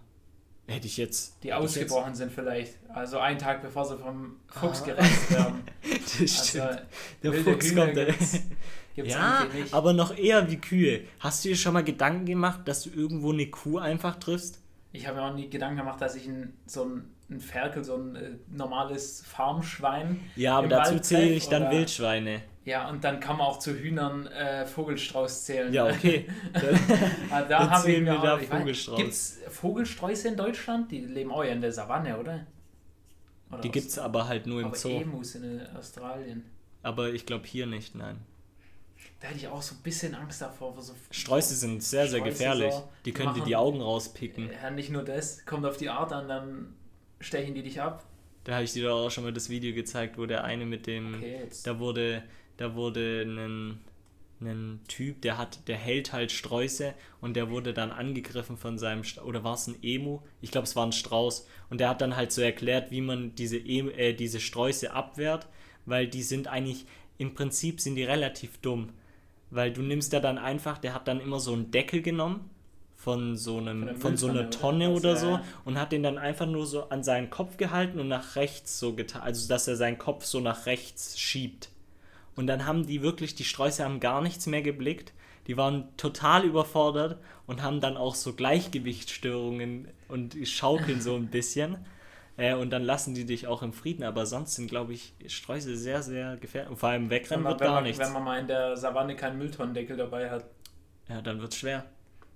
Hätte ich jetzt. die ich jetzt- ausgebrochen sind vielleicht. Also einen Tag bevor sie vom Fuchs Ah. gereizt werden. Das Also, stimmt. Der wilde Fuchs Hühner kommt. gibt's, gibt's ja, nicht. aber noch eher wie Kühe. Hast du dir schon mal Gedanken gemacht, dass du irgendwo eine Kuh einfach triffst? Ich habe mir auch nie Gedanken gemacht, dass ich ein, so ein, ein Ferkel, so ein äh, normales Farmschwein. Ja, aber dazu Wald zähle ich dann oder- Wildschweine. Ja, und dann kann man auch zu Hühnern äh, Vogelstrauß zählen. Ja, okay. Ah, Dann da ich zählen wir auch, da Vogelstrauß. Gibt's Vogelsträuße in Deutschland? Die leben auch ja in der Savanne, oder? oder Die aus- gibt's aber halt nur im aber Zoo. Emus in äh, Australien. Aber ich glaube hier nicht, nein. Da hätte ich auch so ein bisschen Angst davor. So Sträuße sind sehr, sehr Sträuße gefährlich. so, Die können dir machen- die Augen rauspicken. Ja, nicht nur das, kommt auf die Art an, dann stechen die dich ab. Da habe ich dir doch auch schon mal das Video gezeigt, wo der eine mit dem. Okay, jetzt. Da wurde, da wurde ein, ein Typ, der hat, der hält halt Sträuße und der wurde dann angegriffen von seinem oder war es ein Emu? Ich glaube, es war ein Strauß. Und der hat dann halt so erklärt, wie man diese, em äh, diese Sträuße abwehrt, weil die sind eigentlich, im Prinzip sind die relativ dumm. Weil du nimmst da dann einfach, der hat dann immer so einen Deckel genommen von so einem, Von von so einer Tonne oder so ja. und hat den dann einfach nur so an seinen Kopf gehalten und nach rechts so getan, also dass er seinen Kopf so nach rechts schiebt. Und dann haben die wirklich, die Sträuße haben gar nichts mehr geblickt. Die waren total überfordert und haben dann auch so Gleichgewichtsstörungen und schaukeln so ein bisschen. Äh, und dann lassen die dich auch im Frieden. Aber sonst sind, glaube ich, Sträuße sehr, sehr gefährlich. Und vor allem wegrennen man, wird gar man, nichts. wenn man mal in der Savanne keinen Mülltonnendeckel dabei hat. Ja, dann wird es schwer.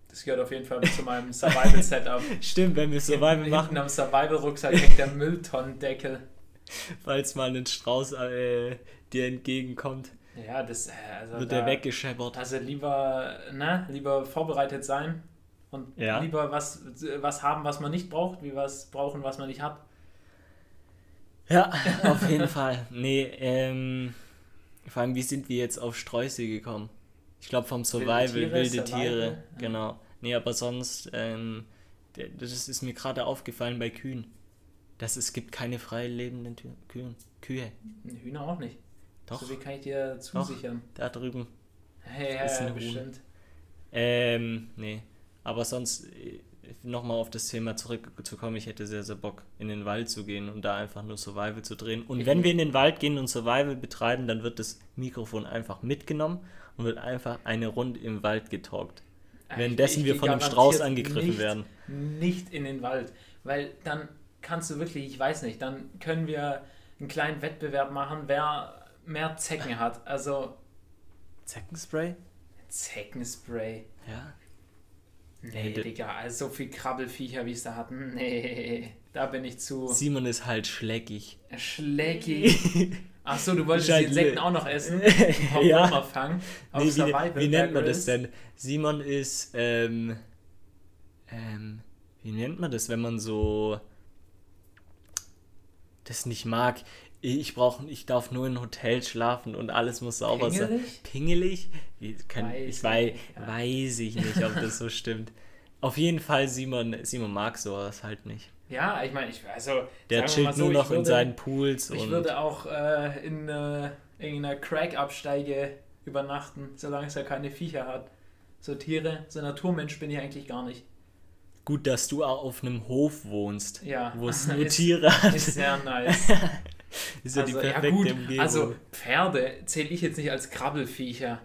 Das gehört auf jeden Fall zu meinem Survival-Setup. Stimmt, wenn wir Survival Hinten machen, am Survival-Rucksack hängt der Mülltonnendeckel. falls mal ein Strauß äh, dir entgegenkommt, Ja, das äh, also wird da, der weggescheppert. Also lieber, ne, lieber vorbereitet sein und Ja. lieber was, was haben, was man nicht braucht, wie was brauchen, was man nicht hat. Ja, auf jeden Fall. Nee, ähm, vor allem, wie sind wir jetzt auf Sträuße gekommen? Ich glaube vom Survival, wilde Tiere, Tiere, Survival, ja. genau. Nee, aber sonst, ähm, das ist mir gerade aufgefallen bei Kühen. Dass es gibt keine frei lebenden Tü Kühen. Kühe. Hühner auch nicht. Doch, So viel kann ich dir zusichern. da drüben. Hey, ja, ist ja, bestimmt. Ähm, nee. Aber sonst, nochmal auf das Thema zurückzukommen, ich hätte sehr, sehr Bock, in den Wald zu gehen und da einfach nur Survival zu drehen. Und Ich wenn wir in den Wald gehen und Survival betreiben, dann wird das Mikrofon einfach mitgenommen und wird einfach eine Runde im Wald getalkt. Währenddessen Ich- wir von einem Strauß angegriffen nicht, werden. Nicht in den Wald. Weil dann kannst du wirklich, ich weiß nicht, dann können wir einen kleinen Wettbewerb machen, wer mehr Zecken hat. Also Zeckenspray? Zeckenspray. Ja. Nee, d- Digga, also so viel Krabbelfiecher, wie es da hatten. Nee, da bin ich zu Simon ist halt schlägig. schlägig. Achso, du wolltest die Scheint- Insekten auch noch essen? Ja. Fangen. Nee, wie, Survival wie nennt man das denn? Simon ist, ähm, ähm, wie nennt man das, wenn man so das nicht mag? Ich brauche, ich darf nur in Hotels schlafen und alles muss sauber sein. Pingelig? Pingelig? Ich, kann, Weiß ich nicht, ja. weiß ich nicht, ob das so stimmt. Auf jeden Fall, Simon, Simon mag sowas halt nicht. Ja, ich meine, ich, also, Der chillt so, nur noch in würde- seinen Pools Ich würde auch äh, in äh, irgendeiner Crack-Absteige übernachten, solange es ja keine Viecher hat. So Tiere, so Naturmensch bin ich eigentlich gar nicht. gut, dass du auch auf einem Hof wohnst, Ja. wo es nur Ist- Tiere hat. Ist sehr nice. ist ja die also, ja perfekte gut, Umgebung. also Pferde zähle ich jetzt nicht als Krabbelfiecher.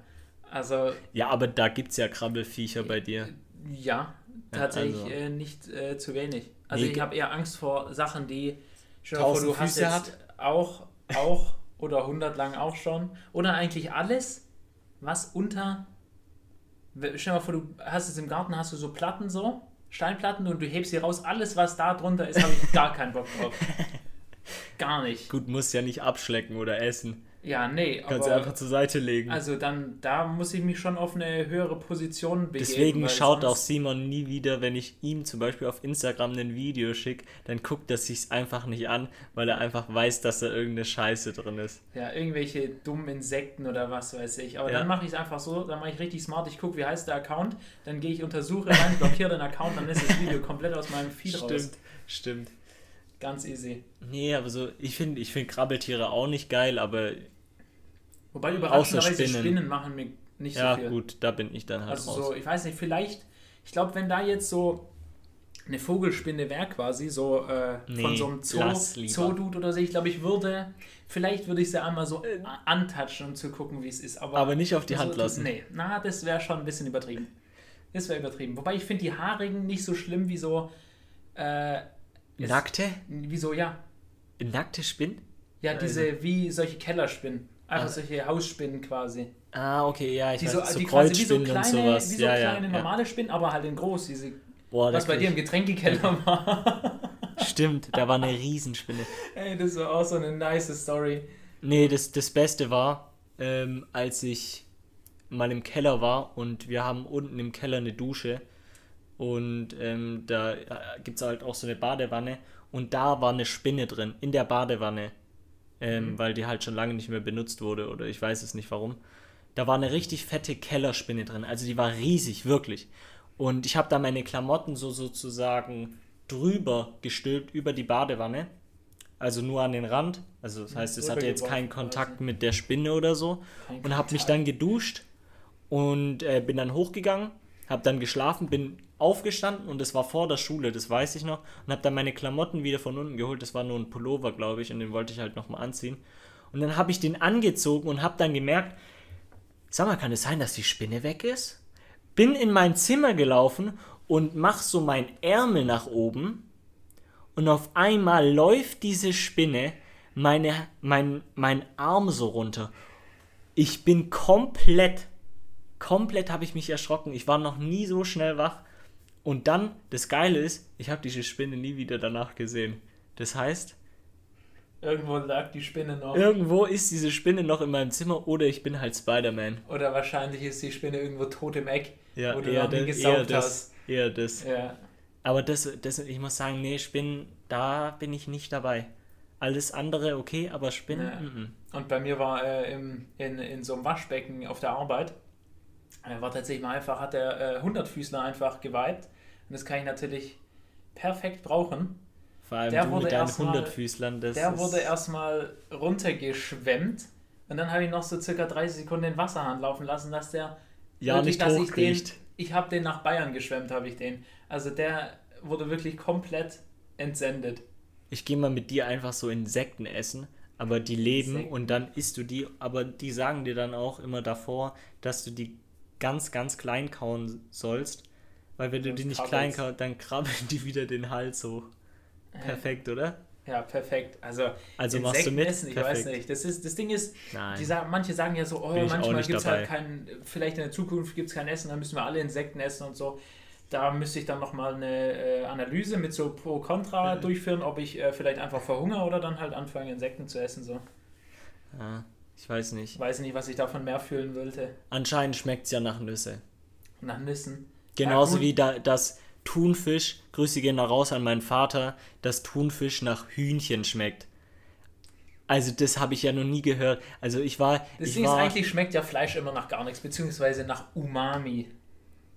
Also Ja, aber da gibt es ja Krabbelfiecher bei dir. ja, tatsächlich also. äh, nicht äh, zu wenig. Also Nee, ich habe eher Angst vor Sachen, die dir vor, du hast Füße jetzt auch, auch oder 100 lang auch schon. Oder eigentlich alles, was unter. Stell dir mal vor, du hast es im Garten, hast du so Platten so, Steinplatten und du hebst sie raus. Alles, was da drunter ist, habe ich gar keinen Bock drauf. Gar nicht. Gut, musst ja nicht abschlecken oder essen. Ja, nee, Kannst du einfach zur Seite legen. Also dann, da muss ich mich schon auf eine höhere Position begeben. Deswegen schaut auch Simon nie wieder, wenn ich ihm zum Beispiel auf Instagram ein Video schicke, dann guckt er sich's einfach nicht an, weil er einfach weiß, dass da irgendeine Scheiße drin ist. Ja, irgendwelche dummen Insekten oder was weiß ich. Aber ja. dann mache ich es einfach so, dann mache ich richtig smart, ich gucke, wie heißt der Account, dann gehe ich untersuche rein, blockiere den Account, dann ist das Video komplett aus meinem Feed stimmt, raus. Stimmt, stimmt. Ganz easy. Nee, aber so, ich finde ich find Krabbeltiere auch nicht geil, aber Wobei überraschenderweise Spinnen machen mir nicht ja, so viel. Ja, gut, da bin ich dann halt Also raus. so, ich weiß nicht, vielleicht, ich glaube, wenn da jetzt so eine Vogelspinne wäre quasi, so äh, nee, von so einem Zoo, Zoo-Dude oder so, ich glaube, ich würde, vielleicht würde ich sie einmal so äh. antatschen, um zu gucken, wie es ist. Aber, aber nicht auf die Hand lassen. Nee, na, das wäre schon ein bisschen übertrieben. Das wäre übertrieben. Wobei ich finde die Haarigen nicht so schlimm wie so. Äh, Nackte? Wieso, ja. Nackte Spinnen? Ja, diese, also. wie solche Kellerspinnen. Einfach also solche Hausspinnen quasi. Ah, okay, ja, ich die weiß, so, so die quasi wie so kleine, und sowas. Wie so ja, kleine ja, normale Spinnen, aber halt in groß, diese, Boah, was bei dir im Getränkekeller war. Stimmt, da war eine Riesenspinne. Ey, das war auch so eine nice Story. Nee, das, das Beste war, ähm, als ich mal im Keller war und wir haben unten im Keller eine Dusche und ähm, da äh, gibt es halt auch so eine Badewanne und da war eine Spinne drin, in der Badewanne ähm, mhm. weil die halt schon lange nicht mehr benutzt wurde oder ich weiß es nicht warum. Da war eine richtig fette Kellerspinne drin, also die war riesig, wirklich. Und ich habe da meine Klamotten so sozusagen drüber gestülpt, über die Badewanne. Also nur an den Rand. Also das heißt, es hatte jetzt keinen Kontakt mit der Spinne oder so. und habe mich dann geduscht und äh, bin dann hochgegangen, habe dann geschlafen, bin aufgestanden und es war vor der Schule, das weiß ich noch, und habe dann meine Klamotten wieder von unten geholt. Das war nur ein Pullover, glaube ich, und den wollte ich halt nochmal anziehen. Und dann habe ich den angezogen und habe dann gemerkt, sag mal, kann es sein, dass die Spinne weg ist? Bin in mein Zimmer gelaufen und mach so mein Ärmel nach oben und auf einmal läuft diese Spinne meine, mein, mein Arm so runter. Ich bin komplett, komplett habe ich mich erschrocken. Ich war noch nie so schnell wach und dann, das Geile ist, ich habe diese Spinne nie wieder danach gesehen. Das heißt, Irgendwo lag die Spinne noch. Irgendwo ist diese Spinne noch in meinem Zimmer oder ich bin halt Spider-Man. Oder wahrscheinlich ist die Spinne irgendwo tot im Eck, ja, wo du noch nie gesaugt eher hast. Das, eher das. Ja. Aber das, das, ich muss sagen, nee, Spinnen, da bin ich nicht dabei. Alles andere okay, aber Spinnen. Ja. M -m. Und bei mir war äh, im, in, in so einem Waschbecken auf der Arbeit, war tatsächlich mal einfach, hat der äh, Hundertfüßler einfach geweibt und das kann ich natürlich perfekt brauchen. Vor allem der du wurde mit deinen Hundertfüßlern. Das der wurde erstmal runtergeschwemmt und dann habe ich noch so circa 30 Sekunden den Wasserhahn laufen lassen, dass der ja wirklich, nicht hochkriecht. Ich, ich habe den nach Bayern geschwemmt, habe ich den. Also der wurde wirklich komplett entsendet. Ich gehe mal mit dir einfach so Insekten essen, aber die leben Insekten. und dann isst du die, aber die sagen dir dann auch immer davor, dass du die ganz, ganz klein kauen sollst, weil wenn du die nicht klein kaust, dann krabbeln die wieder den Hals hoch. Perfekt, oder? Ja, perfekt. Also, also machst du mit? Essen, ich perfekt. weiß nicht. Das, ist, das Ding ist, die sagen, manche sagen ja so, oh, manchmal gibt es halt kein, vielleicht in der Zukunft gibt es kein Essen, dann müssen wir alle Insekten essen und so. Da müsste ich dann nochmal eine äh, Analyse mit so Pro-Contra mhm. durchführen, ob ich äh, vielleicht einfach verhungere oder dann halt anfange, Insekten zu essen. So. Ja, ich weiß nicht. Ich weiß nicht, was ich davon mehr fühlen wollte. Anscheinend schmeckt es ja nach Nüsse. Nach Nüssen. Genauso ja, wie da, das Thunfisch, Grüße gehen da raus an meinen Vater, dass Thunfisch nach Hühnchen schmeckt. Also das habe ich ja noch nie gehört. Also ich war... Deswegen ich war, eigentlich schmeckt ja Fleisch immer nach gar nichts, beziehungsweise nach Umami.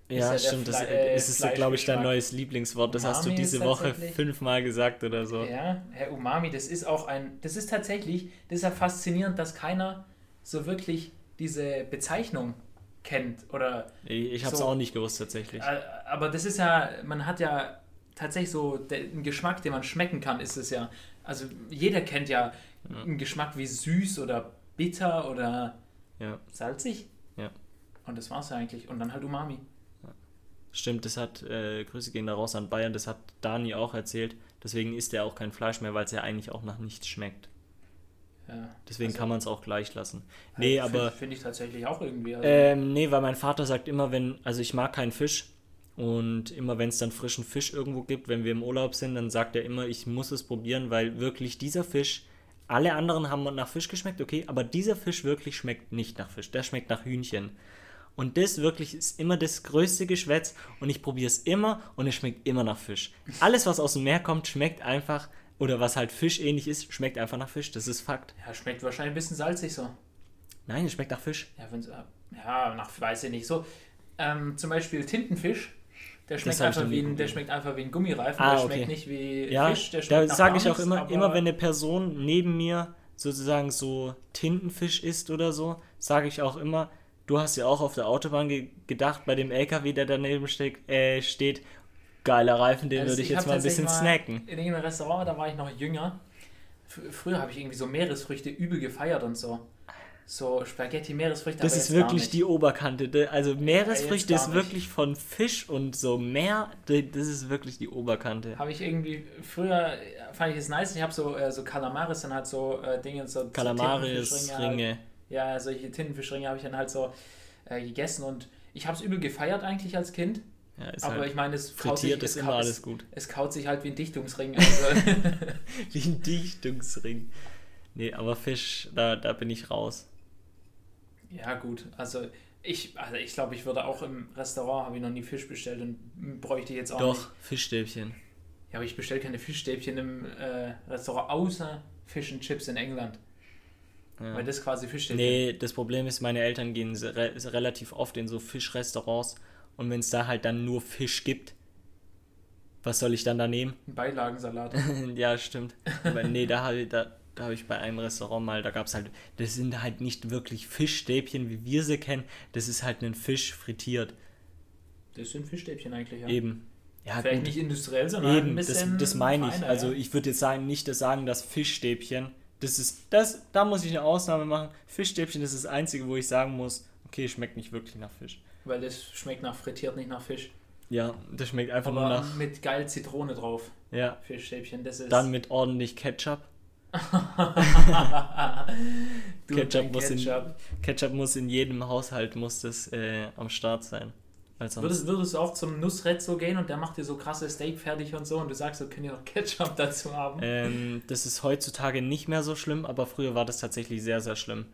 Ja, ja stimmt. das äh, ist, ist glaube ich, dein neues Lieblingswort. Das Umami hast du diese Woche fünfmal gesagt oder so. Ja, Herr Umami, das ist auch ein... Das ist tatsächlich, das ist ja faszinierend, dass keiner so wirklich diese Bezeichnung kennt. Oder ich habe es so. auch nicht gewusst tatsächlich. Äh, aber das ist ja, man hat ja tatsächlich so den Geschmack, den man schmecken kann, ist es ja. Also jeder kennt ja, ja. einen Geschmack wie süß oder bitter oder ja. salzig. Ja. Und das war es ja eigentlich. Und dann halt Umami. Stimmt, das hat, äh, Grüße gehen da raus an Bayern, das hat Dani auch erzählt. Deswegen isst er auch kein Fleisch mehr, weil es ja eigentlich auch nach nichts schmeckt. Ja, Deswegen also, kann man es auch gleich lassen. Nee, halt, aber. Finde ich tatsächlich auch irgendwie. Also ähm, nee, weil mein Vater sagt immer, wenn. Also ich mag keinen Fisch. Und immer wenn es dann frischen Fisch irgendwo gibt, wenn wir im Urlaub sind, dann sagt er immer, ich muss es probieren, weil wirklich dieser Fisch alle anderen haben nach Fisch geschmeckt, okay, aber dieser Fisch wirklich schmeckt nicht nach Fisch. Der schmeckt nach Hühnchen. Und das wirklich ist immer das größte Geschwätz und ich probiere es immer und es schmeckt immer nach Fisch. Alles, was aus dem Meer kommt, schmeckt einfach, oder was halt fischähnlich ist, schmeckt einfach nach Fisch. Das ist Fakt. Ja, schmeckt wahrscheinlich ein bisschen salzig so. Nein, es schmeckt nach Fisch. Ja, wenn's, ja nach, weiß ich nicht. So, ähm, zum Beispiel Tintenfisch. Der schmeckt, einfach wie ein, der schmeckt einfach wie ein Gummireifen. Ah, der okay. schmeckt nicht wie Ja, Fisch. Der da schmeckt nach sage ich auch immer, immer wenn eine Person neben mir sozusagen so Tintenfisch isst oder so, sage ich auch immer, du hast ja auch auf der Autobahn ge gedacht, bei dem LKW, der daneben steht, äh, steht geiler Reifen, den Also würde ich hab jetzt mal ein bisschen tatsächlich snacken. In irgendeinem Restaurant, da war ich noch jünger. Früher habe ich irgendwie so Meeresfrüchte übel gefeiert und so. So Spaghetti, Meeresfrüchte. Das ist wirklich die Oberkante. Also Meeresfrüchte ist wirklich von Fisch und so Meer, das ist wirklich die Oberkante. Habe ich irgendwie, früher fand ich es nice, ich habe so, äh, so Kalamaris, dann halt so äh, Dinge, so Kalamaris, Tintenfischringe Ringe. Ja, solche Tintenfischringe habe ich dann halt so äh, gegessen und ich habe es übel gefeiert eigentlich als Kind. Ja, ist aber halt ich meine, es kaut sich, es, kaut- alles es, gut. es kaut sich halt wie ein Dichtungsring. Also, Wie ein Dichtungsring. Nee, aber Fisch, da, da bin ich raus. ja, gut. Also ich, also ich glaube, ich würde auch im Restaurant, habe ich noch nie Fisch bestellt und bräuchte jetzt auch nicht. Doch, Fischstäbchen. Ja, aber ich bestelle keine Fischstäbchen im äh, Restaurant, außer Fish and Chips in England. Ja. Weil das quasi Fischstäbchen Nee, das Problem ist, meine Eltern gehen re relativ oft in so Fischrestaurants und wenn es da halt dann nur Fisch gibt, was soll ich dann da nehmen? Ein Beilagensalat. ja, stimmt. Aber nee, da habe ich, da, da hab ich bei einem Restaurant mal, da gab es halt, das sind halt nicht wirklich Fischstäbchen, wie wir sie kennen, das ist halt ein Fisch frittiert. Das sind Fischstäbchen eigentlich, ja. Eben. Ja, Vielleicht gut. nicht industriell, sondern ein Eben, das, bisschen. das meine ich. feiner, Also ich würde jetzt sagen, nicht das sagen, dass Fischstäbchen, das ist, das, da muss ich eine Ausnahme machen. Fischstäbchen das ist das Einzige, wo ich sagen muss, okay, schmeckt nicht wirklich nach Fisch. Weil das schmeckt nach frittiert, nicht nach Fisch. Ja, das schmeckt einfach Aber nur nach, mit geil Zitrone drauf. ja, Fischstäbchen, das ist. dann mit ordentlich Ketchup. Ketchup muss, in, Ketchup. Ketchup muss in jedem Haushalt muss das äh, am Start sein. Würdest, würdest du auch zum Nussrezzo gehen und der macht dir so krasse Steak fertig und so und du sagst, so können ihr noch Ketchup dazu haben? ähm, das ist heutzutage nicht mehr so schlimm, aber früher war das tatsächlich sehr, sehr schlimm.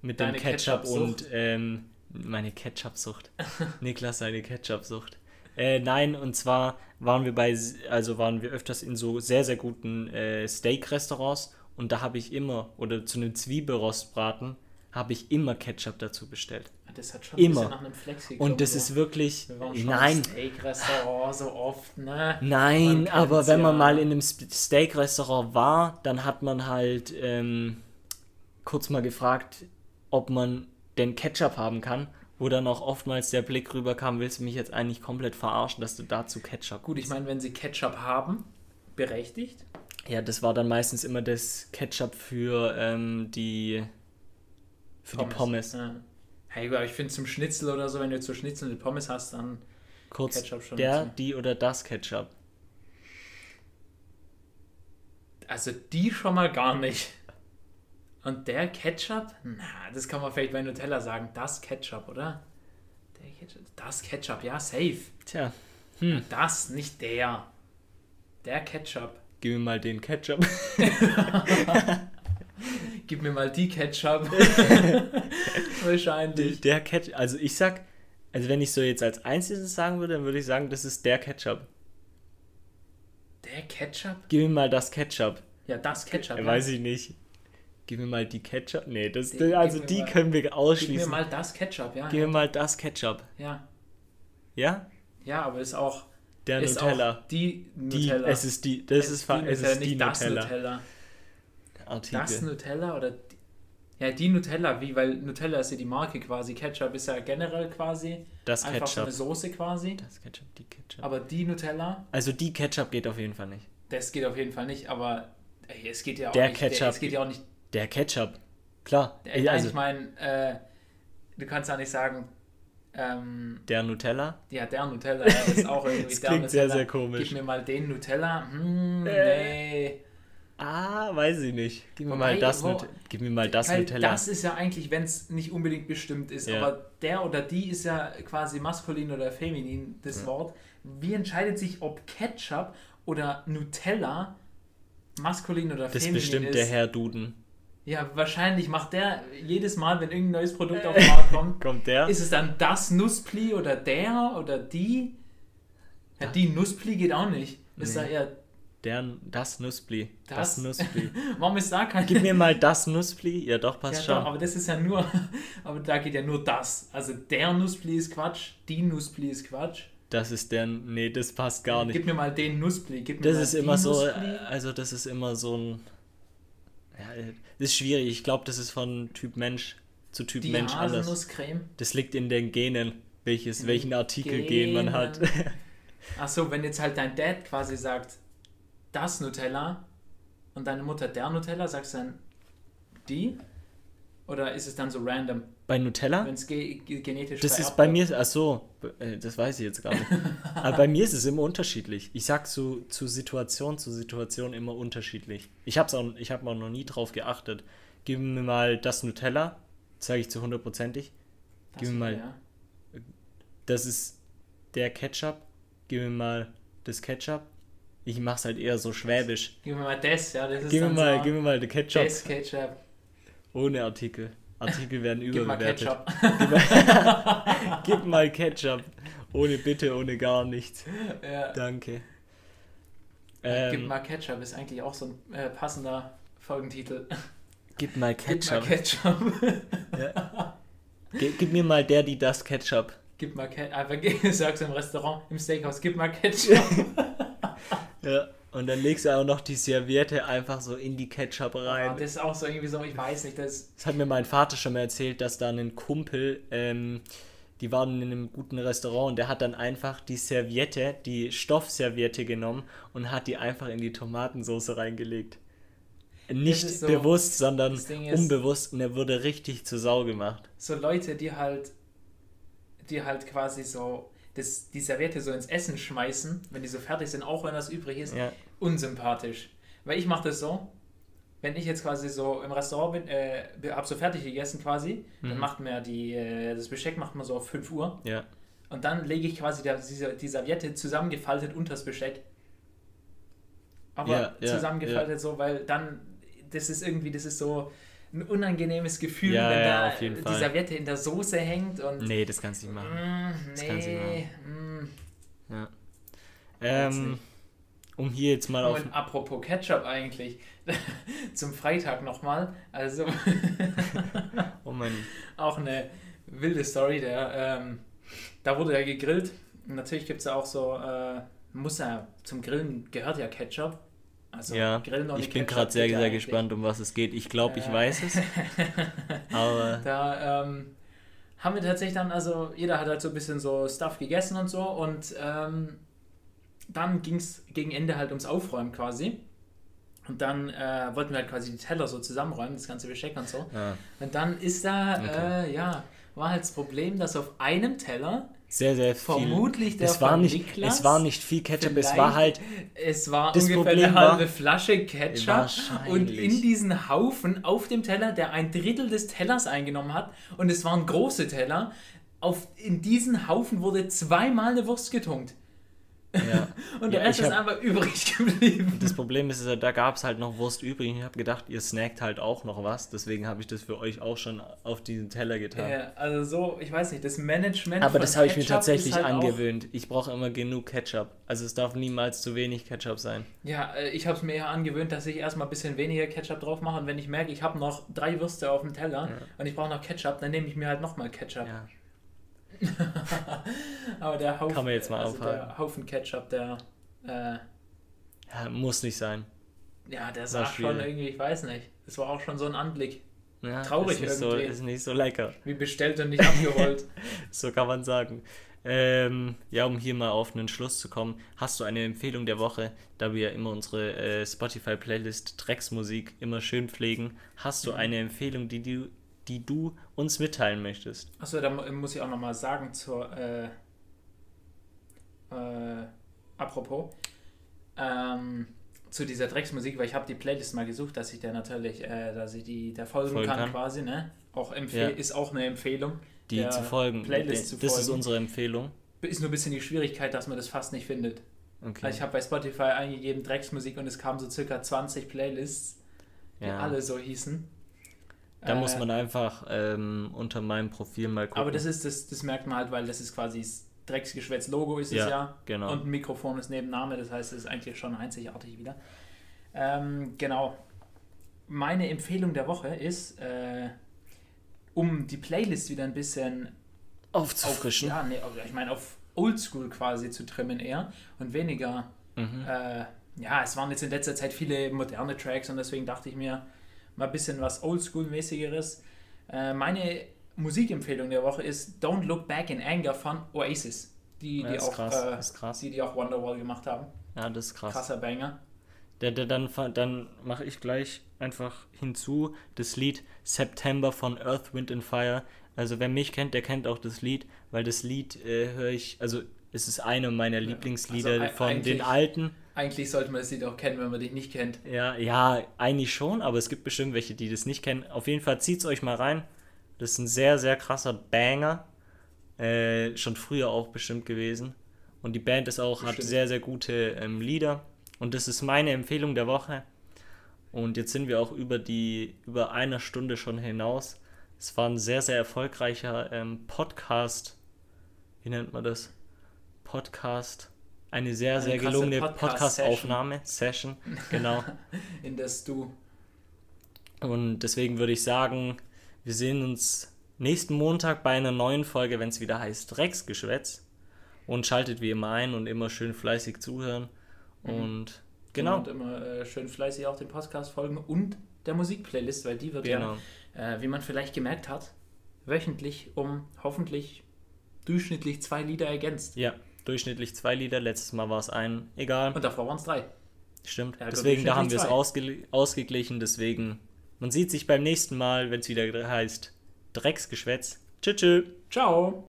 Mit dem Deine Ketchup Ketchup-Sucht? und ähm, meine Ketchup-Sucht. Niklas, seine Ketchup-Sucht. Äh, nein, und zwar waren wir bei, also waren wir öfters in so sehr, sehr guten äh, Steak-Restaurants und da habe ich immer, oder zu einem Zwiebelrostbraten, habe ich immer Ketchup dazu bestellt. Das hat schon Immer. ein bisschen nach einem Flex geklungen, Und das so. ist wirklich, Wir waren schon nein, im Steak-Restaurant so oft, ne? Nein, Man aber wenn man ja. mal in einem Steak-Restaurant war, dann hat man halt ähm, kurz mal gefragt, ob man denn Ketchup haben kann, wo dann auch oftmals der Blick rüberkam, willst du mich jetzt eigentlich komplett verarschen, dass du dazu Ketchup Gut, ich meine, wenn sie Ketchup haben, berechtigt. Ja, das war dann meistens immer das Ketchup für ähm, die für die Pommes. Ja. Hey, aber ich finde zum Schnitzel oder so, wenn du zur Schnitzel eine Pommes hast, dann Kurz Ketchup schon der, dazu. die oder das Ketchup. Also die schon mal gar nicht. Und der Ketchup? Na, das kann man vielleicht bei Nutella sagen. Das Ketchup, oder? Der Ketchup. Das Ketchup, ja, safe. Tja, Das, nicht der. Der Ketchup. gib mir mal den Ketchup. Gib mir mal die Ketchup. Wahrscheinlich. Der Ketchup, also ich sag, also wenn ich so jetzt als einziges sagen würde, dann würde ich sagen, das ist der Ketchup. Der Ketchup? Gib mir mal das Ketchup. Ja, das Ketchup. Äh, ja. Weiß ich nicht. Gib mir mal die Ketchup. Nee, das, Die- also die mal- können wir Gib mir ausschließen. mal das Ketchup, ja. Gib mir mal das Ketchup. Ja, Ja? ja aber ist auch, Der ist Nutella. auch die Die, Nutella. es ist die, das ist, fa- die es Nutella, ist die nicht das Nutella. Nutella. Artikel. Das Nutella oder die, ja, die Nutella, wie, weil Nutella ist ja die Marke quasi. Ketchup ist ja generell quasi das einfach so Ketchup. eine Soße quasi. Das Ketchup, die Ketchup. Aber die Nutella, Also die Ketchup geht auf jeden Fall nicht. das geht auf jeden Fall nicht, aber ey, es geht ja auch Der nicht. Ketchup es geht ja auch nicht. Der Ketchup. Klar. Ey, also ich meine, äh, du kannst ja nicht sagen, ähm, der Nutella. ja, der Nutella, ist auch irgendwie Das der klingt sehr, Nutella. sehr komisch. Gib mir mal den Nutella. Hm, Äh, nee. Ah, weiß ich nicht. Gib mir Wobei, mal das, wo- Gib mir mal das Nutella. das ist ja eigentlich, wenn es nicht unbedingt bestimmt ist, Ja. aber der oder die ist ja quasi maskulin oder feminin, das Wort. Wie entscheidet sich, ob Ketchup oder Nutella maskulin oder Das feminin bestimmt ist? der Herr Duden. Ja, wahrscheinlich macht der jedes Mal, wenn irgendein neues Produkt auf den Markt kommt, Kommt der? ist es dann das Nusspli oder der oder die? Ja, die Nusspli geht auch nicht. Ist Nee. da eher Der, das Nussbli. Das, Das? Nussbli. Warum ist da kein. Gib mir mal das Nussbli. Ja, doch, ja, passt doch, schon. aber das ist ja nur. Aber da geht ja nur das. Also der Nusspli ist Quatsch, die Nusspli ist Quatsch. Das ist der. Nee, das passt gar nicht. Gib mir mal den Nusspli. Gib mir Das mal ist immer so. Nusspli. Also, das ist immer so ein. Ja, das ist schwierig. Ich glaube, das ist von Typ Mensch zu Typ Die Mensch anders. Haselnusscreme. Das liegt in den Genen, welches, In welchen Artikelgen man hat. Achso, wenn jetzt halt dein Dad quasi sagt, das Nutella und deine Mutter der Nutella, sagst du dann die? Oder ist es dann so random, Bei Nutella? wenn es ge ge genetisch Das ist bei mir, ach so, äh, das weiß ich jetzt gar nicht. Aber bei mir ist es immer unterschiedlich. Ich sag zu, zu Situation zu Situation immer unterschiedlich. Ich hab's auch, ich habe auch noch nie drauf geachtet. Gib mir mal das Nutella, sage ich zu hundertprozentig. Gib mir mal- ja. Das ist der Ketchup. Gib mir mal das Ketchup. Ich mach's halt eher so schwäbisch. Gib mir mal das, ja, das ist Gib mir mal, so gib mir mal den Ketchup das Ketchup. ohne Artikel. Artikel werden Gib mal überbewertet. Ketchup. Gib mal Ketchup. Ohne Bitte, ohne gar nichts. ja. Danke. Gib Ähm, mal Ketchup ist eigentlich auch so ein äh, passender Folgentitel. gib mal Gib mal Ketchup. Ketchup. Ge- Gib mir mal der, die das Ketchup. gib mal Ketchup. Einfach sagst du im Restaurant, im Steakhouse, gib mal Ketchup. Ja. Und dann legst du auch noch die Serviette einfach so in die Ketchup Aber rein. das ist auch so irgendwie so, ich weiß nicht, das Das hat mir mein Vater schon mal erzählt, dass da ein Kumpel, ähm, die waren in einem guten Restaurant und der hat dann einfach die Serviette, die Stoffserviette genommen und hat die einfach in die Tomatensauce reingelegt. Nicht so- bewusst, sondern ist- unbewusst und er wurde richtig zu Sau gemacht. so Leute, die halt, die halt quasi so das, die Serviette so ins Essen schmeißen, wenn die so fertig sind, auch wenn das übrig ist, Ja. unsympathisch. Weil ich mache das so, wenn ich jetzt quasi so im Restaurant bin, äh, hab so fertig gegessen quasi, dann Mhm. macht mir die, äh, das Besteck macht man so auf 5 Uhr Ja. und dann lege ich quasi der, diese, die Serviette zusammengefaltet unter das Besteck. Aber Ja, ja, zusammengefaltet so, weil dann, das ist irgendwie, das ist so ein unangenehmes Gefühl, Ja, wenn ja, da die Fall. Serviette in der Soße hängt und Nee, das kannst du nicht machen. Mm, Das kann sie nee, mm. Ja. Ähm, nicht. um hier jetzt mal auf. Und apropos Ketchup eigentlich, zum Freitag nochmal, also Oh mein. auch eine wilde Story, der, ähm, da wurde ja gegrillt. Und natürlich gibt es ja auch so, äh, muss ja, zum Grillen gehört ja Ketchup. Also Ja, Grillen ohne ich bin gerade sehr, sehr eigentlich. gespannt, um was es geht. Ich glaube, ich Äh. weiß es. Aber Da ähm, haben wir tatsächlich dann, also jeder hat halt so ein bisschen so Stuff gegessen und so und ähm, dann ging es gegen Ende halt ums Aufräumen quasi. Und dann äh, wollten wir halt quasi die Teller so zusammenräumen, das ganze Besteck und so. ja, Und dann ist da, Okay. äh, ja, war halt das Problem, dass auf einem Teller sehr, sehr viel. vermutlich der es war, nicht, Niklas, es war nicht viel Ketchup, es war halt. es war Das ungefähr Problem eine war- halbe Flasche Ketchup und in diesen Haufen auf dem Teller, der ein Drittel des Tellers eingenommen hat und es waren große Teller, auf, in diesen Haufen wurde zweimal eine Wurst getunkt Ja. und der Ja, Rest ist einfach übrig geblieben. Das Problem ist, da gab es halt noch Wurst übrig. Ich habe gedacht, ihr snackt halt auch noch was. Deswegen habe ich das für euch auch schon auf diesen Teller getan. Ja, also so, ich weiß nicht, das Management Aber das habe ich mir tatsächlich halt angewöhnt. Ich brauche immer genug Ketchup. Also es darf niemals zu wenig Ketchup sein. Ja, äh, ich habe es mir ja angewöhnt, dass ich erstmal ein bisschen weniger Ketchup drauf mache und wenn ich merke, ich habe noch drei Würste auf dem Teller Ja. und ich brauche noch Ketchup, dann nehme ich mir halt nochmal Ketchup. Ja. Aber der Haufen, Kann man jetzt mal also aufhalten. der Haufen Ketchup, der, äh, ja muss nicht sein. ja, der sah schon irgendwie, ich weiß nicht, das war auch schon so ein Anblick. Ja, Traurig ist nicht, so, irgendwie. ist nicht so lecker. Wie bestellt und nicht abgeholt. So kann man sagen. Ähm, ja, um hier mal auf einen Schluss zu kommen, hast du eine Empfehlung der Woche, da wir ja immer unsere äh, Spotify-Playlist Drecksmusik immer schön pflegen. Hast du Mhm. eine Empfehlung, die du, die du uns mitteilen möchtest? Achso, da mu- muss ich auch nochmal sagen zur, äh, äh, apropos, ähm, zu dieser Drecksmusik, weil ich habe die Playlist mal gesucht, dass ich der natürlich, äh, dass ich die der folgen, Folgen kann, kann. quasi, ne? Auch Ja. ist auch eine Empfehlung. Die zu folgen. Playlist zu das ist folgen. unsere Empfehlung. Ist nur ein bisschen die Schwierigkeit, dass man das fast nicht findet. Okay. Also ich habe bei Spotify eingegeben Drecksmusik und es kamen so circa 20 Playlists, die ja. alle so hießen. Da Äh, muss man einfach ähm, unter meinem Profil mal gucken. Aber das ist das, das merkt man halt, weil das ist quasi das Drecksgeschwätz-Logo ist Ja, es ja. genau. Und ein Mikrofon ist neben Name, das heißt, es ist eigentlich schon einzigartig wieder. Ähm, genau. Meine Empfehlung der Woche ist, äh, um die Playlist wieder ein bisschen aufzufrischen. Auf, ja, nee, ich meine auf Oldschool quasi zu trimmen eher und weniger. Mhm. Äh, ja, es waren jetzt in letzter Zeit viele moderne Tracks und deswegen dachte ich mir mal ein bisschen was Oldschool-mäßigeres. Äh, meine Musikempfehlung der Woche ist Don't Look Back in Anger von Oasis. Die, Ja, die, auch, krass, äh, die, die auch Wonderwall gemacht haben. Ja, das ist krass. Krasser Banger. Der, der, dann dann mache ich gleich einfach hinzu das Lied September von Earth, Wind and Fire. Also wer mich kennt, der kennt auch das Lied, weil das Lied äh, höre ich, also es ist eine meiner Lieblingslieder also von den alten. Eigentlich sollte man das Lied auch kennen, wenn man dich nicht kennt. Ja, ja, eigentlich schon, aber es gibt bestimmt welche, die das nicht kennen. Auf jeden Fall zieht's euch mal rein. Das ist ein sehr, sehr krasser Banger. Äh, schon früher auch bestimmt gewesen. Und die Band ist auch, hat Bestimmt. sehr, sehr gute ähm, Lieder. Und das ist meine Empfehlung der Woche. Und jetzt sind wir auch über die, über eine Stunde schon hinaus. Es war ein sehr, sehr erfolgreicher ähm, Podcast. Wie nennt man das? Podcast. Eine sehr, Eine sehr gelungene. Podcast-Aufnahme. Session, genau. In das du. Und deswegen würde ich sagen, wir sehen uns nächsten Montag bei einer neuen Folge, wenn es wieder heißt Drecksgeschwätz. Und schaltet wie immer ein und immer schön fleißig zuhören. Und genau. Und immer äh, schön fleißig auch den Podcast folgen und der Musikplaylist, weil die wird Genau. ja, äh, wie man vielleicht gemerkt hat, wöchentlich um hoffentlich durchschnittlich zwei Lieder ergänzt. Ja, durchschnittlich zwei Lieder. Letztes Mal war es ein. Egal. Und davor waren es drei. Stimmt. Ja, deswegen, da haben wir es ausge ausgeglichen. Deswegen, man sieht sich beim nächsten Mal, wenn es wieder heißt Drecksgeschwätz. Tschüss. tschüss. Ciao!